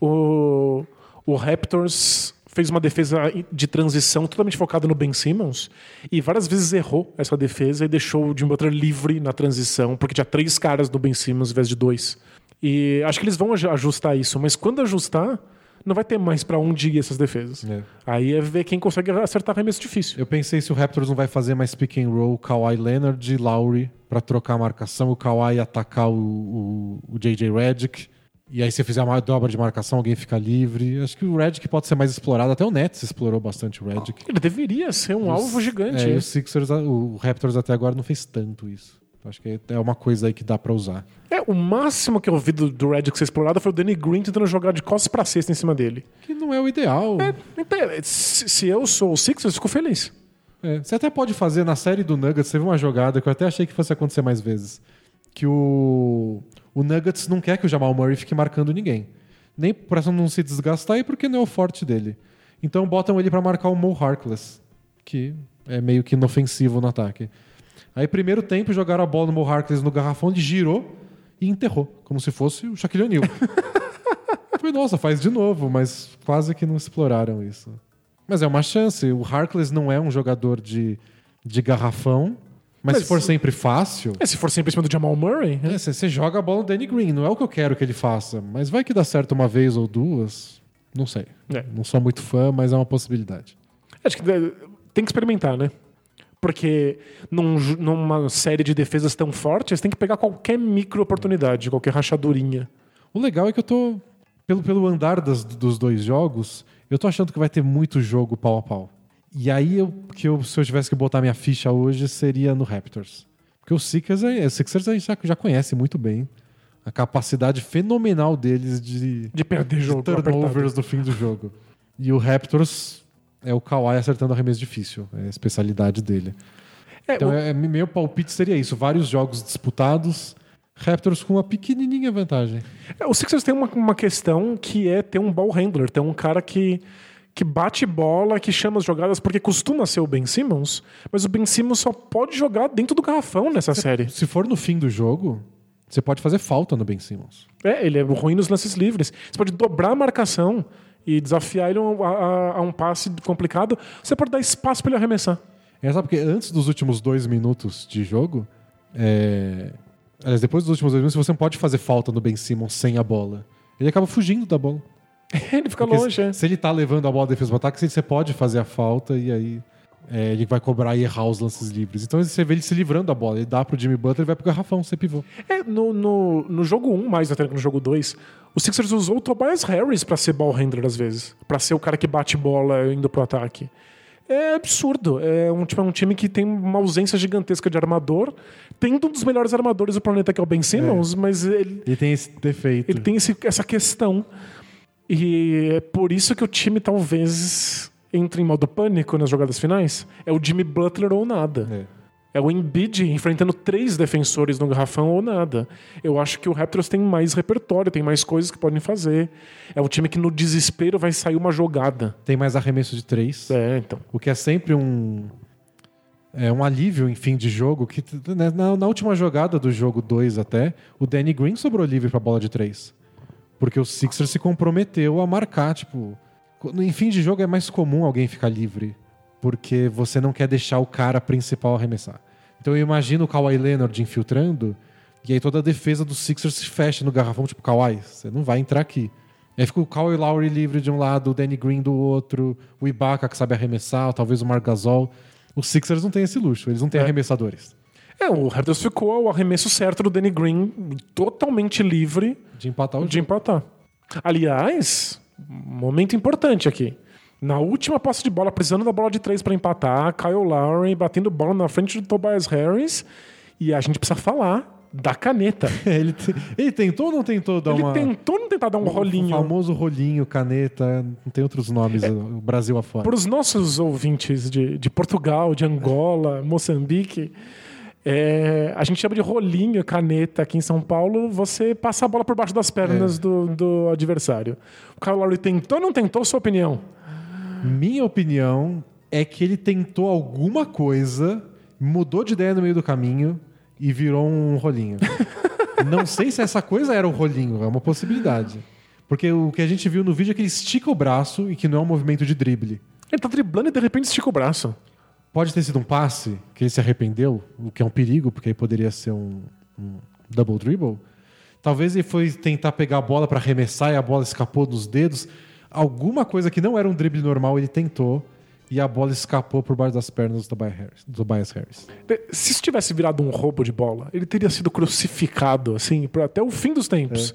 O, o Raptors fez uma defesa de transição totalmente focada no Ben Simmons e várias vezes errou essa defesa e deixou o Jim Butler livre na transição, porque tinha três caras no Ben Simmons ao invés de dois. E acho que eles vão aj- ajustar isso, mas quando ajustar, não vai ter mais pra onde ir essas defesas. É. Aí é ver quem consegue acertar arremesso difícil. Eu pensei se o Raptors não vai fazer mais pick and roll, Kawhi Leonard e Lowry pra trocar a marcação, o Kawhi atacar o, o, o JJ Redick. E aí se fizer uma dobra de marcação, alguém fica livre. Acho que o Redick pode ser mais explorado. Até o Nets explorou bastante o Redick. Ele deveria ser um alvo gigante. É, o Sixers, o Raptors até agora não fez tanto isso. Acho que é uma coisa aí que dá pra usar. É, o máximo que eu vi do, do Redick ser explorado foi o Danny Green tentando jogar de costas pra cesta em cima dele. Que não é o ideal. Então, se, se eu sou o Sixers, eu fico feliz. É, você até pode fazer na série do Nuggets, teve uma jogada que eu até achei que fosse acontecer mais vezes. Que o, o Nuggets não quer que o Jamal Murray fique marcando ninguém. Nem pra não se desgastar e porque não é o forte dele. Então botam ele pra marcar o Mo Harkless, que é meio que inofensivo no ataque. Aí, primeiro tempo, jogaram a bola no Mo Harkless no garrafão, ele girou e enterrou, como se fosse o Shaquille O'Neal. Foi, nossa, faz de novo, mas quase que não exploraram isso. Mas é uma chance. O Harkless não é um jogador de, de garrafão, mas, Mas- se for sempre fácil, É, se for sempre em cima do Jamal Murray, né? é, você você joga a bola no Danny Green. Não é o que eu quero que ele faça, mas vai que dá certo uma vez ou duas. Não sei. É. Não sou muito fã, mas é uma possibilidade. acho que é, tem que experimentar, né? Porque num numa série de defesas tão fortes, tem que pegar qualquer micro oportunidade, qualquer rachadurinha. O legal é que eu tô. Pelo, pelo andar das- dos dois jogos, eu tô achando que vai ter muito jogo pau a pau. E aí, eu, que eu, se eu tivesse que botar minha ficha hoje, seria no Raptors. Porque o Sixers, é- o Sixers a gente já, já conhece muito bem. A capacidade fenomenal deles de, De perder de jogo. turnovers no fim do jogo. E o Raptors é o Kawhi acertando arremesso difícil. É a especialidade dele. É, Então, o- é, meu palpite seria isso. Vários jogos disputados. Raptors com uma pequenininha vantagem. É, O Sixers tem uma, uma questão que é ter um ball handler, ter um cara que, que bate bola, que chama as jogadas, porque costuma ser o Ben Simmons, mas o Ben Simmons só pode jogar dentro do garrafão nessa série. Se for no fim do jogo, você pode fazer falta no Ben Simmons. É, ele é ruim nos lances livres. Você pode dobrar a marcação e desafiar ele a, a- a um passe complicado. Você pode dar espaço para ele arremessar. É, sabe porque antes dos últimos dois minutos de jogo, é... aliás, depois dos últimos dois minutos, você não pode fazer falta no Ben Simmons sem a bola. Ele acaba fugindo da bola. ele fica Porque longe. se, é. se ele tá levando a bola defesa pro ataque, você pode fazer a falta e aí é, ele vai cobrar e errar os lances livres. Então você vê ele se livrando da bola. Ele dá pro Jimmy Butler e vai pro garrafão, ser pivô. É, no, no, no jogo 1, mais até que no jogo 2, o Sixers usou o Tobias Harris pra ser ball handler às vezes. Pra ser o cara que bate bola indo pro ataque. É absurdo. É um, tipo, é um time que tem uma ausência gigantesca de armador, tendo um dos melhores armadores do planeta, que é o Ben Simmons, mas ele, Ele tem esse defeito. ele tem esse- essa questão. E é por isso que o time talvez entre em modo pânico nas jogadas finais. É o Jimmy Butler ou nada. É. É o Embiid enfrentando três defensores no garrafão ou nada. Eu acho que o Raptors tem mais repertório, tem mais coisas que podem fazer. É um time que no desespero vai sair uma jogada. Tem mais arremesso de três. É, então. O que é sempre um. É um alívio em fim de jogo. que né, na, na última jogada do jogo 2 até, o Danny Green sobrou livre pra bola de três. Porque o Sixers se comprometeu a marcar, tipo. Em fim de jogo é mais comum alguém ficar livre. Porque você não quer deixar o cara principal arremessar. Então eu imagino o Kawhi Leonard infiltrando, e aí toda a defesa do Sixers se fecha no garrafão, tipo, Kawhi, você não vai entrar aqui. Aí fica o Kawhi Lowry livre de um lado, o Danny Green do outro, o Ibaka que sabe arremessar, talvez o Marc Gasol. Os Sixers não têm esse luxo, eles não têm É. arremessadores. É, o Raptors ficou ao arremesso certo do Danny Green, totalmente livre De empatar o de empatar. Aliás, momento importante aqui. Na última posse de bola, precisando da bola de três para empatar, Kyle Lowry batendo bola na frente do Tobias Harris. E a gente precisa falar da caneta. ele, te- ele tentou ou não tentou dar Ele uma. tentou não tentar dar um O rolinho. famoso rolinho, caneta, não tem outros nomes, É. o Brasil afora. Para os nossos ouvintes de, de Portugal, de Angola, Moçambique, é, a gente chama de rolinho, caneta aqui em São Paulo. Você passa a bola por baixo das pernas É. do, do adversário. O Kyle Lowry tentou ou não tentou? Sua opinião? Minha opinião é que ele tentou alguma coisa, mudou de ideia no meio do caminho e virou um rolinho. não sei se essa coisa era o rolinho, é uma possibilidade. Porque o que a gente viu no vídeo é que ele estica o braço e que não é um movimento de drible. Ele tá driblando e de repente estica o braço. Pode ter sido um passe que ele se arrependeu, o que é um perigo, porque aí poderia ser um, um double dribble. Talvez ele foi tentar pegar a bola para arremessar e a bola escapou dos dedos. Alguma coisa que não era um drible normal ele tentou e a bola escapou por baixo das pernas do Tobias Harris. Do Tobias Harris. Se isso tivesse virado um roubo de bola, ele teria sido crucificado, assim, por até o fim dos tempos.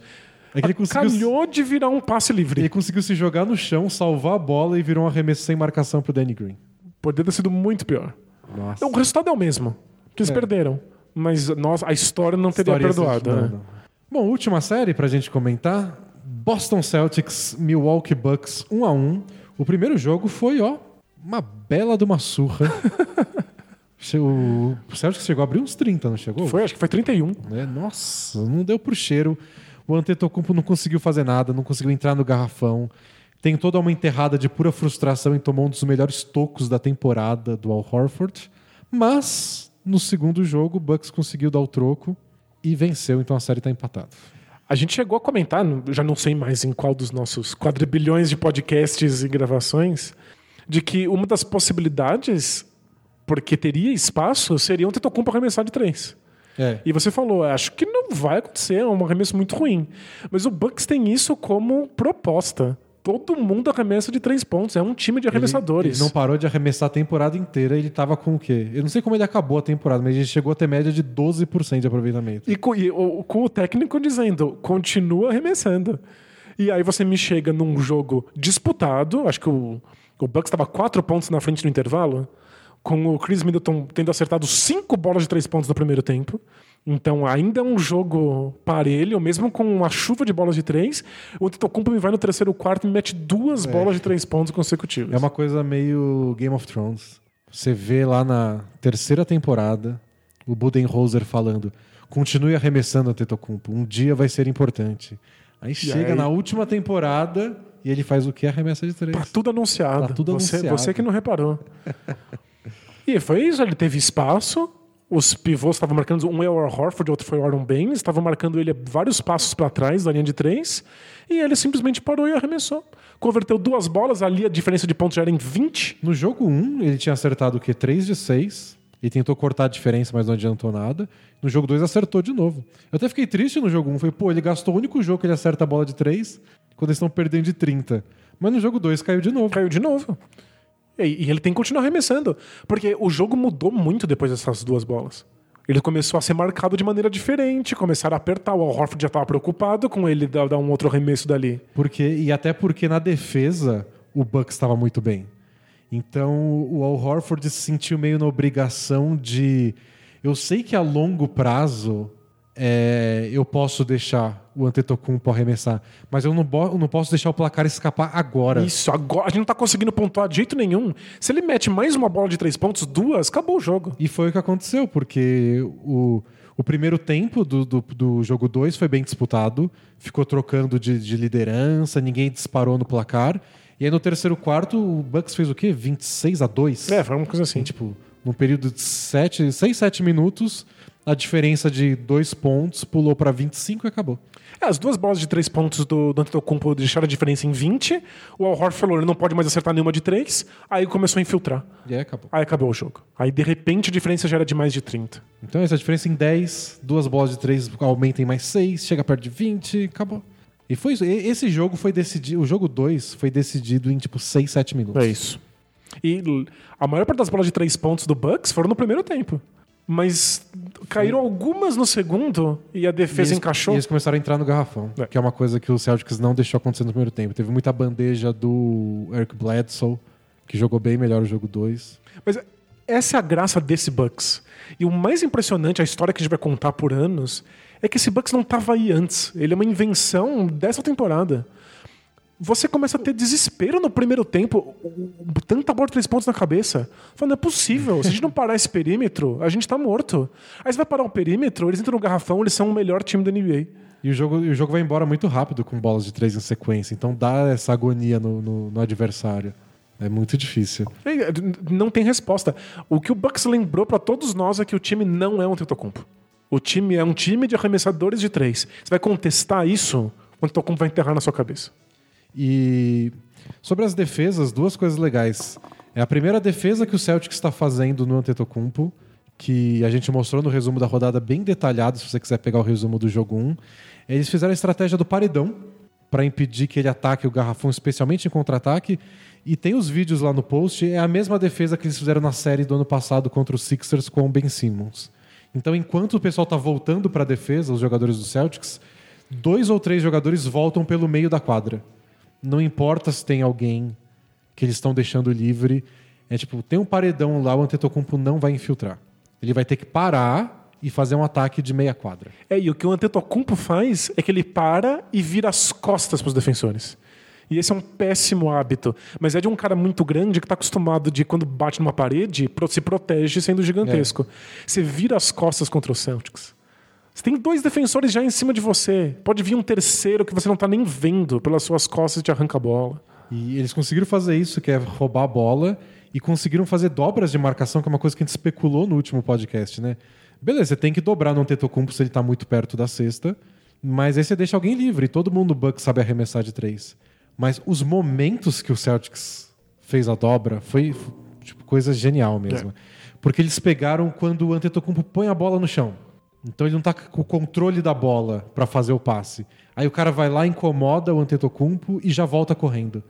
É que ele conseguiu, Calhou de virar um passe livre. ele conseguiu se jogar no chão, salvar a bola e virou um arremesso sem marcação pro Danny Green. Poderia ter sido muito pior. Nossa. O resultado é o mesmo. Que eles É. perderam. Mas nossa, a história não teria História perdoado. né? não. Bom, última série pra gente comentar. Boston Celtics, Milwaukee Bucks 1 a 1. O primeiro jogo foi, ó, uma bela de uma surra. O Celtics chegou a abrir uns 30, não chegou? Foi, acho que foi 31. Né? Nossa, não deu pro cheiro. O Antetokounmpo não conseguiu fazer nada, não conseguiu entrar no garrafão. Tentou dar uma enterrada de pura frustração e tomou um dos melhores tocos da temporada do Al Horford. Mas, no segundo jogo, o Bucks conseguiu dar o troco e venceu, então a série tá empatada. A gente chegou a comentar, já não sei mais em qual dos nossos quadrilhões de podcasts e gravações, de que uma das possibilidades, porque teria espaço, seria um Tetocumpo arremessar de três. É. E você falou, acho que não vai acontecer, é um arremesso muito ruim. Mas o Bucks tem isso como proposta. Todo mundo arremessa de três pontos, é um time de arremessadores. Ele não parou de arremessar a temporada inteira, ele tava com o quê? Eu não sei como ele acabou a temporada, mas ele chegou a ter média de 12% de aproveitamento. E, com, e o- com o técnico dizendo, continua arremessando. E aí você me chega num jogo disputado, acho que o, o Bucks estava quatro pontos na frente no intervalo, com o Chris Middleton tendo acertado cinco bolas de três pontos no primeiro tempo. Então ainda é um jogo parelho, mesmo com uma chuva de bolas de três. O Antetokounmpo me vai no terceiro quarto e me mete duas bolas de três pontos consecutivas. É uma coisa meio Game of Thrones. Você vê lá na terceira temporada o Budenholzer falando: continue arremessando a Tetocumpo, um dia vai ser importante. Aí chega aí- na última temporada e ele faz o que? Arremessa de três. Tá tudo anunciado. Tá tudo você, anunciado. você que não reparou. e foi isso, ele teve espaço. Os pivôs estavam marcando, um é o Horford, outro foi o Aaron Baines, estavam marcando ele vários passos para trás da linha de três, e ele simplesmente parou e arremessou. Converteu duas bolas, ali a diferença de pontos já era em 20. No jogo 1, ele tinha acertado o quê? 3 de 6. Ele tentou cortar a diferença, mas não adiantou nada. No jogo 2, acertou de novo. Eu até fiquei triste no jogo 1. Falei, pô, ele gastou o único jogo que ele acerta a bola de 3, quando eles estão perdendo de 30. Mas no jogo 2 caiu de novo. Caiu de novo. E, e ele tem que continuar arremessando, porque o jogo mudou muito depois dessas duas bolas. Ele começou a ser marcado de maneira diferente, começaram a apertar. O Al Horford já estava preocupado com ele dar, dar um outro arremesso dali. Porque, e até porque na defesa o Bucks estava muito bem. Então o Al Horford se sentiu meio na obrigação de. Eu sei que a longo prazo é, eu posso deixar o Antetokounmpo arremessar, mas eu não, eu não posso deixar o placar escapar agora. Isso, agora a gente não tá conseguindo pontuar de jeito nenhum. Se ele mete mais uma bola de três pontos, duas, acabou o jogo. E foi o que aconteceu, porque o, o primeiro tempo do, do, do jogo 2 foi bem disputado, ficou trocando de, de liderança, ninguém disparou no placar. E aí no terceiro quarto, o Bucks fez o quê? 26 a 2? É, foi uma coisa assim. Tipo, num período de 7, 6, 7 minutos, a diferença de dois pontos pulou para 25 e acabou. É, as duas bolas de três pontos do, do Antetokounmpo deixaram a diferença em 20. O Al Horford falou, ele não pode mais acertar nenhuma de três. Aí começou a infiltrar. E aí acabou. Aí acabou o jogo. Aí, de repente, a diferença já era de mais de 30. Então essa diferença em 10, duas bolas de 3 aumenta em mais 6, chega perto de 20, acabou. E foi isso. E- Esse jogo foi decidido. O jogo 2 foi decidido em tipo 6, 7 minutos. É isso. E a maior parte das bolas de três pontos do Bucks foram no primeiro tempo. Mas caíram algumas no segundo e a E defesa eles, encaixou. e eles começaram a entrar no garrafão, É. que é uma coisa que o Celtics não deixou acontecer no primeiro tempo. Teve muita bandeja do Eric Bledsoe, que jogou bem melhor o jogo 2. Mas essa é a graça desse Bucks. E o mais impressionante, a história que a gente vai contar por anos, é que esse Bucks não estava aí antes. Ele é uma invenção dessa temporada. Você começa a ter desespero no primeiro tempo, tanta bola de três pontos na cabeça. Falando, não é possível, se a gente não parar esse perímetro, a gente tá morto. Aí você vai parar o perímetro, eles entram no garrafão, eles são o melhor time da NBA. E o jogo, o jogo vai embora muito rápido com bolas de três em sequência, então dá essa agonia no, no- no adversário. É muito difícil. É, d- Não tem resposta. O que o Bucks lembrou pra todos nós é que o time não é um Tetocumpo. O time é um time de arremessadores de três. Você vai contestar isso, o Tetocumpo vai enterrar na sua cabeça. E sobre as defesas, duas coisas legais. É a primeira defesa que o Celtic está fazendo no Antetokounmpo, que a gente mostrou no resumo da rodada bem detalhado, se você quiser pegar o resumo do jogo 1. Eles fizeram a estratégia do paredão para impedir que ele ataque o garrafão, especialmente em contra-ataque. E tem os vídeos lá no post, é a mesma defesa que eles fizeram na série do ano passado contra os Sixers com o Ben Simmons. Então, enquanto o pessoal está voltando para a defesa, os jogadores do Celtics, dois ou três jogadores voltam pelo meio da quadra. Não importa se tem alguém que eles estão deixando livre. É tipo, tem um paredão lá, o Antetokounmpo não vai infiltrar. Ele vai ter que parar e fazer um ataque de meia quadra. É, e o que o Antetokounmpo faz é que ele para e vira as costas pros defensores. E esse é um péssimo hábito. Mas é de um cara muito grande que tá acostumado de, quando bate numa parede, se protege sendo gigantesco. Você vira as costas contra o Celtics. Você tem dois defensores já em cima de você. Pode vir um terceiro que você não tá nem vendo pelas suas costas e te arranca a bola. E eles conseguiram fazer isso, que é roubar a bola, e conseguiram fazer dobras de marcação, que é uma coisa que a gente especulou no último podcast, né? Beleza, você tem que dobrar no Antetokounmpo se ele tá muito perto da cesta, mas aí você deixa alguém livre. e Todo mundo do Bucks sabe arremessar de três. Mas os momentos que o Celtics fez a dobra foi tipo, coisa genial mesmo. Porque eles pegaram quando o Antetokounmpo põe a bola no chão. Então ele não tá com o controle da bola para fazer o passe. Aí o cara vai lá, incomoda o Antetokounmpo e já volta correndo.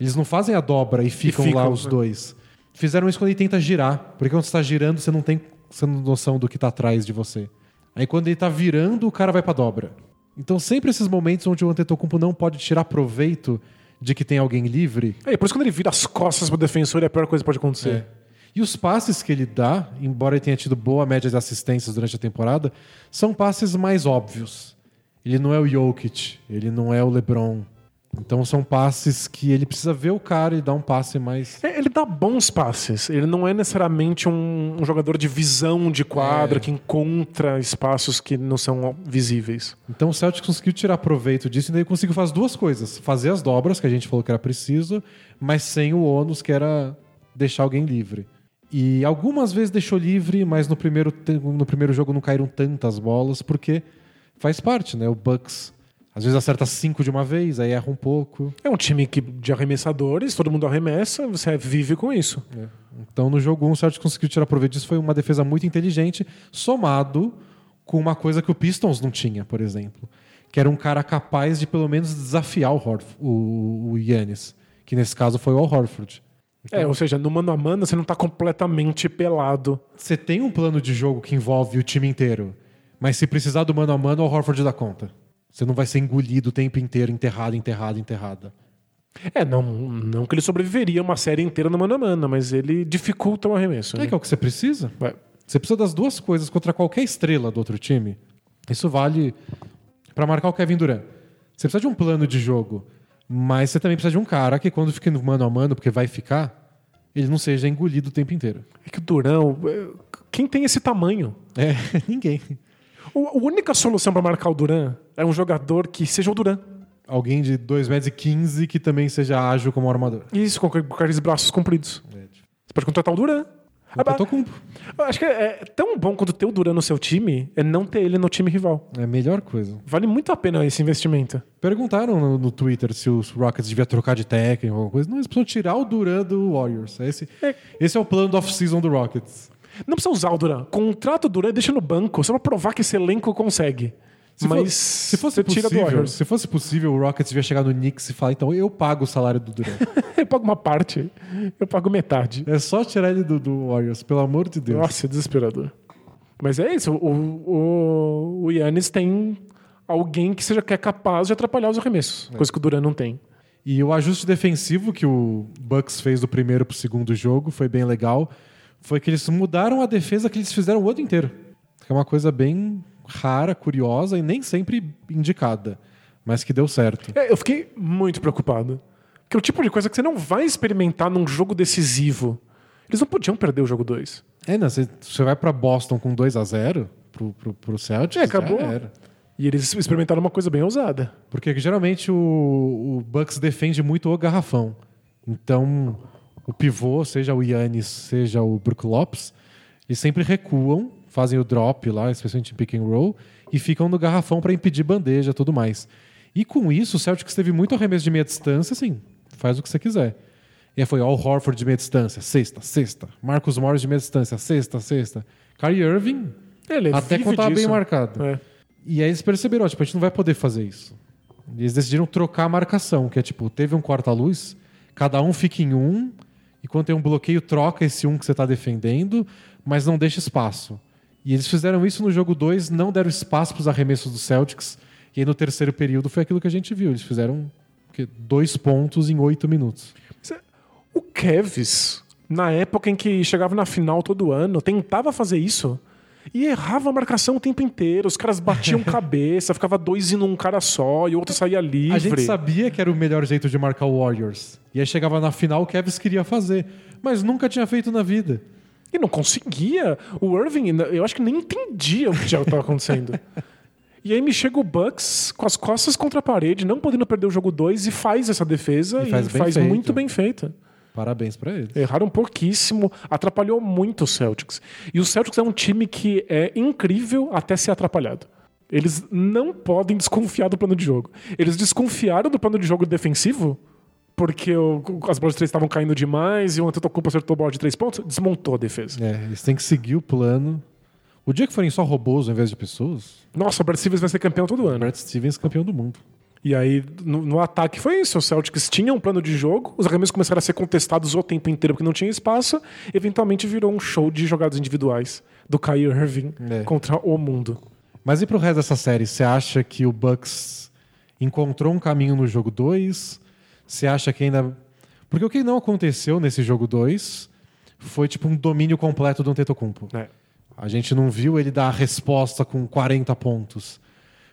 Eles não fazem a dobra e ficam, ficam, lá os né? dois. Fizeram isso quando ele tenta girar. Porque quando você tá girando, você não tem você não tem noção do que tá atrás de você. Aí quando ele tá virando, o cara vai pra dobra. Então sempre esses momentos onde o Antetokounmpo não pode tirar proveito de que tem alguém livre, É, e por isso quando ele vira as costas pro defensor é a pior coisa que pode acontecer. é. E os passes que ele dá, embora ele tenha tido boa média de assistências durante a temporada, são passes mais óbvios. Ele não é o Jokic, ele não é o LeBron. Então são passes que ele precisa ver o cara e dar um passe mais. É, Ele dá bons passes. Ele não é necessariamente um, um jogador de visão de quadra É. que encontra espaços que não são visíveis. Então o Celtics conseguiu tirar proveito disso e daí conseguiu fazer duas coisas: fazer as dobras, que a gente falou que era preciso, mas sem o ônus, que era deixar alguém livre. E algumas vezes deixou livre, mas no primeiro, no primeiro jogo não caíram tantas bolas, porque faz parte, né? O Bucks às vezes acerta cinco de uma vez, aí erra um pouco. É um time que, de arremessadores, todo mundo arremessa, você vive com isso. Então no jogo 1 o Celtics conseguiu tirar proveito disso, foi uma defesa muito inteligente, somado com uma coisa que o Pistons não tinha, por exemplo. Que era um cara capaz de pelo menos desafiar o, Horf- o, o que nesse caso foi o Al Horford. É, ou seja, no mano a mano você não tá completamente pelado. Você tem um plano de jogo que envolve o time inteiro, mas se precisar do mano a mano, o Horford dá conta. Você não vai ser engolido o tempo inteiro, enterrado, enterrado, enterrada. É, não, não que ele sobreviveria uma série inteira no mano a mano, mas ele dificulta o arremesso. É né? que é o que você precisa. Vai. Você precisa das duas coisas contra qualquer estrela do outro time. Isso vale pra marcar o Kevin Durant. Você precisa de um plano de jogo, mas você também precisa de um cara que quando fica no mano a mano, porque vai ficar, ele não seja engolido o tempo inteiro. É que o Durão, é, quem tem esse tamanho? É, ninguém. O- A única solução para marcar o Duran é um jogador que seja o Duran. Alguém de 2,15 metros e que também seja ágil como armador. Isso, com com aqueles braços compridos. É, tipo, Você pode contratar o Duran. Eu tô com Eu acho que é, é tão bom quando ter o Duran no seu time é não ter ele no time rival. é a melhor coisa. Vale muito a pena esse investimento. Perguntaram no, no Twitter se os Rockets deviam trocar de técnico ou alguma coisa. Não, eles precisam tirar o Duran do Warriors. Esse, É. esse é o plano do off-season do Rockets. Não precisa usar o Duran. Contrata o Duran e deixa no banco, só pra provar que esse elenco consegue. Se Mas for- se fosse possível, se fosse possível, o Rockets devia chegar no Knicks e falar, então eu pago o salário do Durant. Eu pago uma parte, eu pago metade. é só tirar ele do, do Warriors, pelo amor de Deus. Nossa, é desesperador. Mas é isso, o, o, o Yannis tem alguém que seja que é capaz de atrapalhar os arremessos, coisa que o Duran não tem. E o ajuste defensivo que o Bucks fez do primeiro pro segundo jogo foi bem legal. Foi que eles mudaram a defesa que eles fizeram o ano inteiro. Que é uma coisa bem rara, curiosa e nem sempre indicada. Mas que deu certo. É, eu fiquei muito preocupado. Que é o tipo de coisa que você não vai experimentar num jogo decisivo. Eles não podiam perder o jogo 2. É, não, você, você vai pra Boston com 2 a 0 pro, pro, pro Celtics. É, acabou. E eles experimentaram uma coisa bem ousada. Porque geralmente o, o Bucks defende muito o garrafão. Então, o pivô, seja o Yannis, seja o Brook Lopes, eles sempre recuam, fazem o drop lá, especialmente em pick and roll, e ficam no garrafão para impedir bandeja e tudo mais. E com isso, o Celtics teve muito arremesso de meia distância, assim, faz o que você quiser. E aí foi Al Horford de meia distância, sexta, sexta. Marcus Morris de meia distância, sexta, sexta. Kyrie Irving, Ele até vive quando tava bem marcado. É. E aí eles perceberam, ó, tipo, a gente não vai poder fazer isso. E eles decidiram trocar a marcação, que é tipo, teve um corta-luz, cada um fica em um, e quando tem um bloqueio, troca esse um que você está defendendo, mas não deixa espaço. E eles fizeram isso no jogo 2, não deram espaço para os arremessos do Celtics, e aí no terceiro período foi aquilo que a gente viu. Eles fizeram dois pontos em oito minutos. O Kevs, na época em que chegava na final todo ano, tentava fazer isso. E errava a marcação o tempo inteiro. Os caras batiam cabeça, ficava dois indo um cara só e o outro saía livre. A gente sabia que era o melhor jeito de marcar o Warriors. E aí chegava na final, o Kevs queria fazer, mas nunca tinha feito na vida. E não conseguia. O Irving, eu acho que nem entendia o que já estava acontecendo. e aí me chega o Bucks com as costas contra a parede, não podendo perder o jogo 2 e faz essa defesa E e faz faz, bem feito. muito bem feita. Parabéns para eles. Erraram pouquíssimo, atrapalhou muito o Celtics. E o Celtics é um time que é incrível até ser atrapalhado. Eles não podem desconfiar do plano de jogo. Eles desconfiaram do plano de jogo defensivo porque o- as bolas de três estavam caindo demais e o Antetokounmpo acertou a bola de três pontos, desmontou a defesa. É, eles têm que seguir o plano. O dia que forem só robôs ao invés de pessoas, Nossa, o Brad Stevens vai ser campeão todo ano. Brad Stevens campeão do mundo. E aí, no, no ataque foi isso. O Celtics tinha um plano de jogo, os arremessos começaram a ser contestados o tempo inteiro porque não tinha espaço. Eventualmente virou um show de jogadas individuais do Kyrie Irving É. contra o mundo. Mas e pro resto dessa série? Você acha que o Bucks encontrou um caminho no jogo 2? Você acha que ainda. Porque o que não aconteceu nesse jogo 2 foi tipo um domínio completo do Antetokounmpo. É. A gente não viu ele dar a resposta com 40 pontos.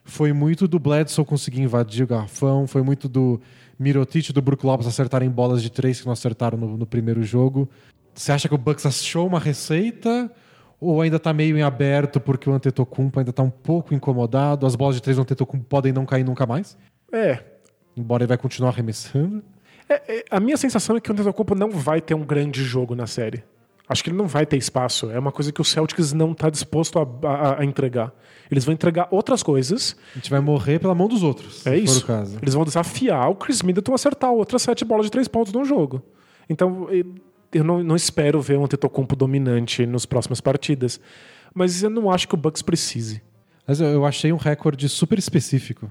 Foi muito do Bledsoe conseguir invadir o garrafão, foi muito do Mirotic e do Brook Lopes acertarem bolas de três que não acertaram no, no primeiro jogo. Você acha que o Bucks achou uma receita ou ainda tá meio em aberto porque o Antetokounmpo ainda tá um pouco incomodado? As bolas de três do Antetokounmpo podem não cair nunca mais? É. Embora ele vai continuar arremessando. É, é, A minha sensação é que o Antetokounmpo não vai ter um grande jogo na série. Acho que ele não vai ter espaço. É uma coisa que o Celtics não está disposto a, a- a entregar. Eles vão entregar outras coisas. A gente vai morrer pela mão dos outros, É isso. Eles vão desafiar o Chris Middleton a acertar outras sete bolas de três pontos no jogo. Então, eu não, não espero ver um Antetokounmpo dominante nas próximas partidas. Mas eu não acho que o Bucks precise. Mas eu- eu achei um recorde super específico.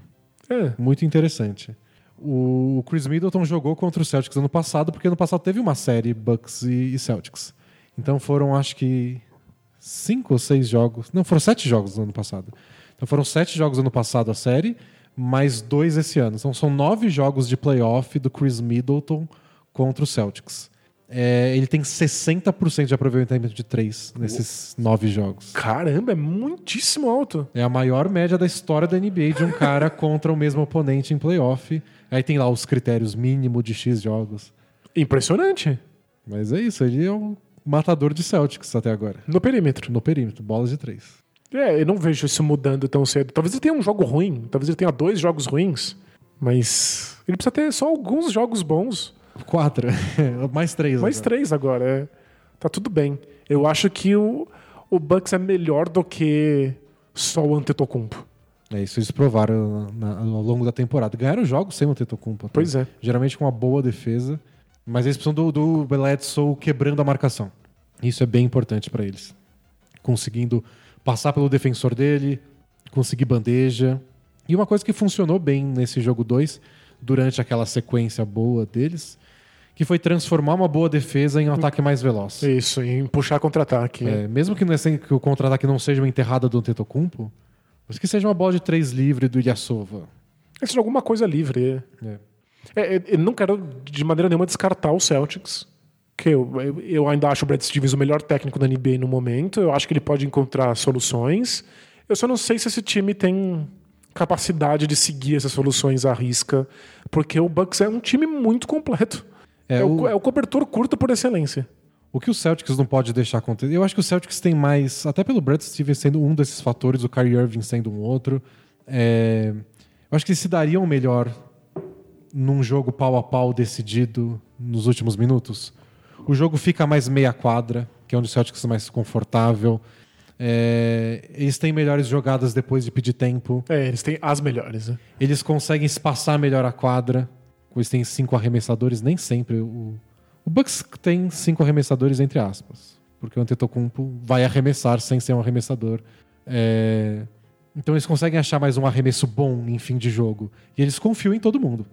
É. Muito interessante. O Chris Middleton jogou contra o Celtics ano passado, porque ano passado teve uma série Bucks e Celtics. Então foram, acho que, cinco ou seis jogos. Não, foram sete jogos no ano passado. Então foram sete jogos ano passado a série, mais dois esse ano. Então são nove jogos de playoff do Chris Middleton contra o Celtics. É, ele tem 60% de aproveitamento de três nesses nove jogos. Caramba, é muitíssimo alto. É a maior média da história da NBA de um cara contra o mesmo oponente em playoff. Aí tem lá os critérios mínimo de X jogos. Impressionante. Mas é isso, ele é um matador de Celtics até agora. No perímetro. No perímetro, bolas de três. É, eu não vejo isso mudando tão cedo. Talvez ele tenha um jogo ruim, talvez ele tenha dois jogos ruins, mas ele precisa ter só alguns jogos bons. Quatro. Mais três. Mais agora. três agora. é. Tá tudo bem. Eu acho que o, o Bucks é melhor do que só o Antetokounmpo. É isso, eles provaram na- ao longo da temporada. Ganharam jogos sem o Antetokounmpo. até. Pois é. Geralmente com uma boa defesa. Mas eles precisam do, do Bledsoe quebrando a marcação. Isso é bem importante para eles. Conseguindo passar pelo defensor dele, conseguir bandeja. E uma coisa que funcionou bem nesse jogo 2, durante aquela sequência boa deles, que foi transformar uma boa defesa em um ataque mais veloz. Isso, em puxar contra-ataque. É, mesmo que, não é que o contra-ataque não seja uma enterrada do Tetocumpo, mas que seja uma bola de três livre do Ilyasova. É seja alguma coisa livre. É. É, é, eu não quero de maneira nenhuma descartar o Celtics. Que eu, eu, eu ainda acho o Brad Stevens o melhor técnico da NBA no momento. Eu acho que ele pode encontrar soluções. Eu só não sei se esse time tem capacidade de seguir essas soluções à risca, porque o Bucks é um time muito completo. É, É, o, o- é o cobertor curto por excelência. O que o Celtics não pode deixar acontecer. Eu acho que o Celtics tem mais, até pelo Brad Stevens sendo um desses fatores, o Kyrie Irving sendo um outro. é, eu acho que eles se dariam melhor num jogo pau a pau decidido nos últimos minutos. O jogo fica mais meia quadra, que é onde o Celtics é mais confortável. É, eles têm melhores jogadas depois de pedir tempo. É, eles têm as melhores. Né? Eles conseguem espaçar melhor a quadra. Eles têm cinco arremessadores, nem sempre. O, o Bucks tem cinco arremessadores, entre aspas. Porque o Antetokounmpo vai arremessar sem ser um arremessador. É, Então eles conseguem achar mais um arremesso bom em fim de jogo. E eles confiam em todo mundo.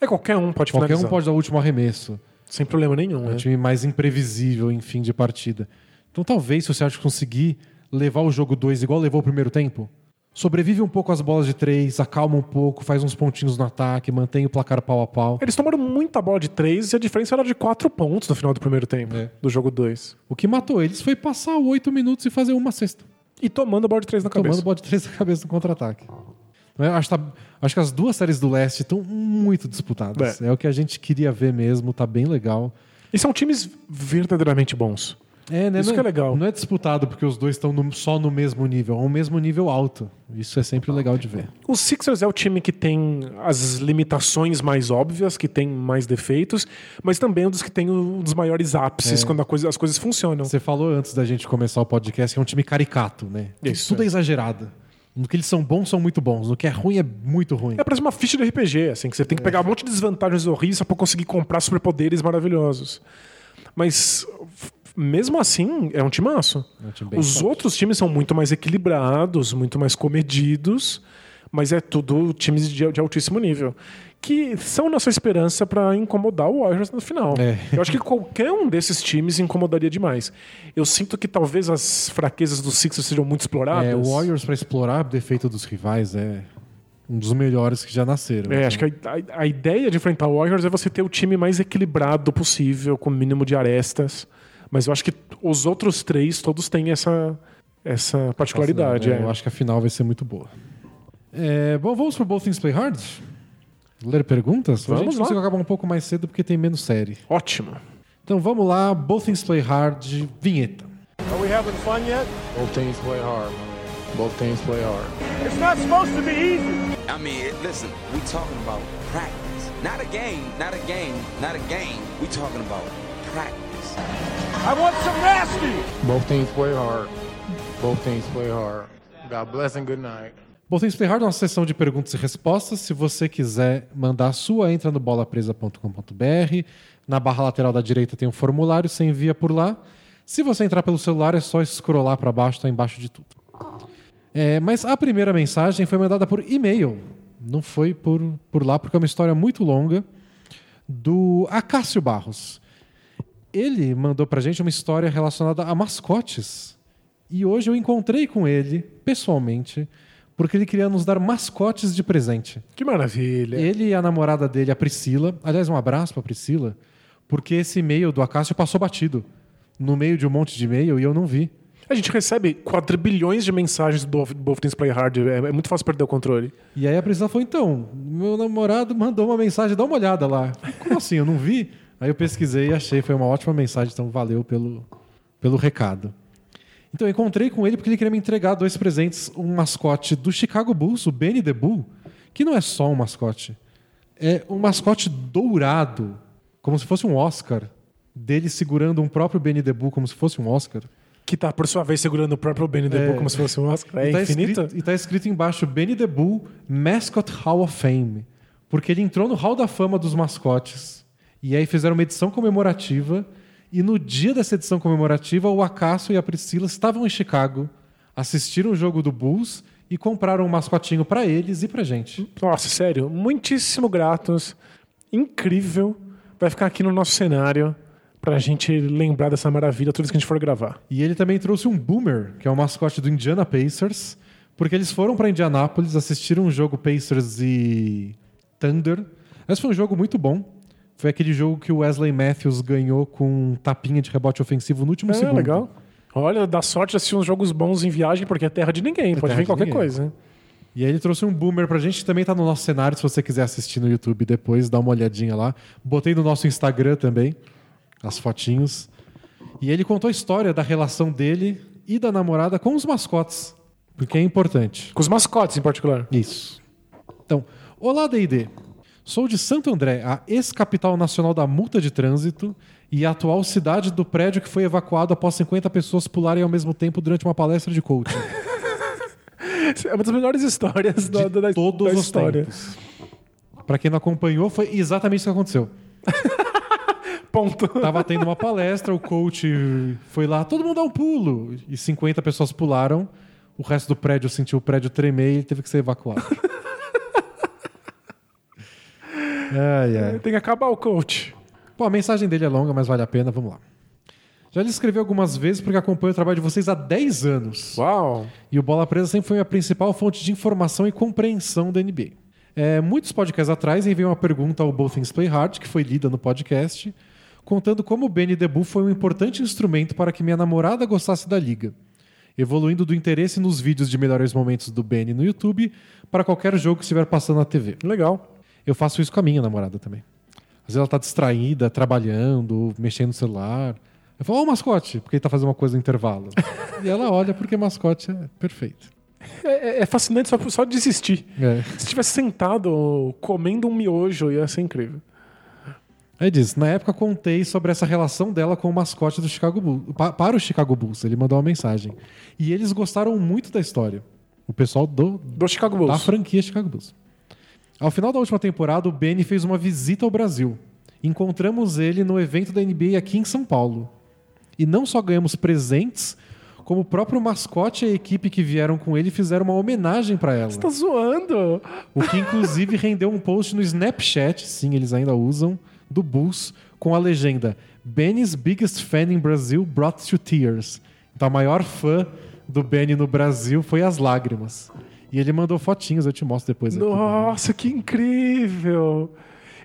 É qualquer um pode Qualquer um pode dar o último arremesso. Sem problema nenhum. É um né? time mais imprevisível em fim de partida. Então talvez se o Celtics conseguir levar o jogo 2 igual levou o primeiro tempo, sobrevive um pouco às bolas de três, acalma um pouco, faz uns pontinhos no ataque, mantém o placar pau a pau. Eles tomaram muita bola de três e a diferença era de quatro pontos no final do primeiro tempo, É. do jogo dois. O que matou eles foi passar oito minutos e fazer uma cesta. E tomando a bola de três na cabeça. Tomando bola de três na cabeça no contra-ataque. Eu Acho, que tá- acho que as duas séries do leste estão muito disputadas. É. o que a gente queria ver mesmo, tá bem legal. E são times verdadeiramente bons. É, né? Isso não, que é legal. Não é disputado porque os dois estão no- só no mesmo nível, é um mesmo nível alto. Isso é sempre legal de ver. O Sixers é o time que tem as limitações mais óbvias, que tem mais defeitos, mas também é um dos que tem um dos maiores ápices É. quando coisa- as coisas funcionam. Você falou antes da gente começar o podcast que é um time caricato, né? Isso, Tudo é é. exagerado. No que eles são bons, são muito bons. No que é ruim, é muito ruim. É parece uma ficha de RPG, assim, que você tem que pegar um monte de desvantagens horríveis pra conseguir comprar superpoderes maravilhosos. Mas mesmo assim, é um timaço. É um time Os forte. outros times são muito mais equilibrados, muito mais comedidos, mas é tudo times de, de altíssimo nível. Que são nossa esperança pra incomodar o Warriors no final. É. Eu acho que qualquer um desses times incomodaria demais. Eu sinto que talvez as fraquezas do Sixers sejam muito exploradas. É, o Warriors, pra explorar o defeito dos rivais, é um dos melhores que já nasceram. É, acho que a, a- a ideia de enfrentar o Warriors é você ter o time mais equilibrado possível, com o mínimo de arestas. Mas eu acho que os outros três, todos têm essa, essa particularidade. É, é. Eu acho que a final vai ser muito boa. É, bom, vamos pro Both Things Play Hard? Ler perguntas? Vamos a gente lá. consegue acabar um pouco mais cedo porque tem menos série. Ótimo. Então vamos lá, Both Things Play Hard, vinheta. Are we having fun yet? Both teams play hard. Both teams play hard. It's not supposed to be easy. I mean, listen, we talking about practice. Not a game, not a game, not a game. We talking about practice. I want some nasty. Both teams play hard. Both teams play hard. God bless and good night. Both Things Play Hard é uma sessão de perguntas e respostas. Se você quiser mandar a sua, entra no bolapresa.com.br. Na barra lateral da direita tem um formulário, você envia por lá. Se você entrar pelo celular, é só scrollar para baixo, está embaixo de tudo. É, mas a primeira mensagem foi mandada por e-mail. Não foi por, por lá, porque é uma história muito longa. Do Acácio Barros. Ele mandou pra gente uma história relacionada a mascotes. E hoje eu encontrei com ele, pessoalmente, porque ele queria nos dar mascotes de presente. Que maravilha. Ele e a namorada dele, a Priscila. Aliás, um abraço pra Priscila, porque esse e-mail do Acácio passou batido no meio de um monte de e-mail e eu não vi. A gente recebe quadrilhões de mensagens do Both Teams Play Hard. É, é muito fácil perder o controle. E aí a Priscila falou: então, meu namorado mandou uma mensagem, dá uma olhada lá. Como assim? Eu não vi? Aí eu pesquisei e achei, foi uma ótima mensagem, então valeu pelo, pelo recado. Então eu encontrei com ele porque ele queria me entregar dois presentes: um mascote do Chicago Bulls, o Benny the Bull, que não é só um mascote, é um mascote dourado, como se fosse um Oscar, dele segurando um próprio Benny the Bull como se fosse um Oscar. Que tá, por sua vez, segurando o próprio Benny the É. Bull como se fosse um Oscar. É e tá infinito? Escrito, e tá escrito embaixo Benny the Bull Mascot Hall of Fame. Porque ele entrou no Hall da Fama dos mascotes. E aí fizeram uma edição comemorativa. E no dia dessa edição comemorativa, o Acácio e a Priscila estavam em Chicago, assistiram o jogo do Bulls e compraram um mascotinho pra eles e pra gente. Nossa, sério, muitíssimo gratos. Incrível. vai ficar aqui no nosso cenário pra gente lembrar dessa maravilha toda vez que a gente for gravar. E ele também trouxe um Boomer, que é o mascote do Indiana Pacers, porque eles foram para Indianápolis, assistiram um jogo Pacers e Thunder. Esse foi um jogo muito bom. Foi aquele jogo que o Wesley Matthews ganhou com um tapinha de rebote ofensivo no último É, segundo. legal. Olha, dá sorte assistir uns jogos bons em viagem, porque é terra de ninguém. Pode terra vir qualquer ninguém. coisa. né? E aí ele trouxe um boomer pra gente, que também tá no nosso cenário, se você quiser assistir no YouTube depois, dá uma olhadinha lá. Botei no nosso Instagram também, as fotinhos. E ele contou a história da relação dele e da namorada com os mascotes, porque é importante. Com os mascotes em particular. Isso. Então, olá D&D. Sou de Santo André, a ex-capital nacional da multa de trânsito e a atual cidade do prédio que foi evacuado após 50 pessoas pularem ao mesmo tempo durante uma palestra de coaching. É uma das melhores histórias da, da, da todos da os história. tempos. Pra quem não acompanhou, foi exatamente isso que aconteceu. Ponto. Tava tendo uma palestra, o coach foi lá, todo mundo dá um pulo. E 50 pessoas pularam. O resto do prédio sentiu o prédio tremer e ele teve que ser evacuado. ai, ai. Tem que acabar o coach. Pô, a mensagem dele é longa, mas vale a pena, vamos lá. Já lhe escrevi algumas vezes porque acompanho o trabalho de vocês há 10 anos. Uau. E o Bola Presa sempre foi a principal fonte de informação e compreensão da NBA. É, muitos podcasts atrás enviei uma pergunta ao Both Things Play Hard, que foi lida no podcast, contando como o Benny Debu foi um importante instrumento para que minha namorada gostasse da liga, evoluindo do interesse nos vídeos de melhores momentos do Benny no YouTube para qualquer jogo que estiver passando na TV. Legal. Eu faço isso com a minha namorada também. Às vezes ela tá distraída, trabalhando, mexendo no celular. Eu falo, ó, o mascote, porque ele tá fazendo uma coisa no intervalo. e ela olha porque mascote é perfeito. É, é- é fascinante só, só de existir. É. Se tivesse sentado comendo um miojo, ia ser incrível. Aí diz, na época contei sobre essa relação dela com o mascote do Chicago Bulls. Pa- para o Chicago Bulls, ele mandou uma mensagem. E eles gostaram muito da história. O pessoal do, Do Chicago da Bulls. franquia Chicago Bulls. Ao final da última temporada, o Benny fez uma visita ao Brasil. Encontramos ele no evento da NBA aqui em São Paulo. E não só ganhamos presentes, como o próprio mascote e a equipe que vieram com ele fizeram uma homenagem para ela. Tá zoando? O que inclusive rendeu um post no Snapchat, sim, eles ainda usam, do Bulls, com a legenda Benny's biggest fan in Brazil brought to tears. Então a maior fã do Benny no Brasil foi as lágrimas. E ele mandou fotinhos, eu te mostro depois aqui. Nossa, que incrível!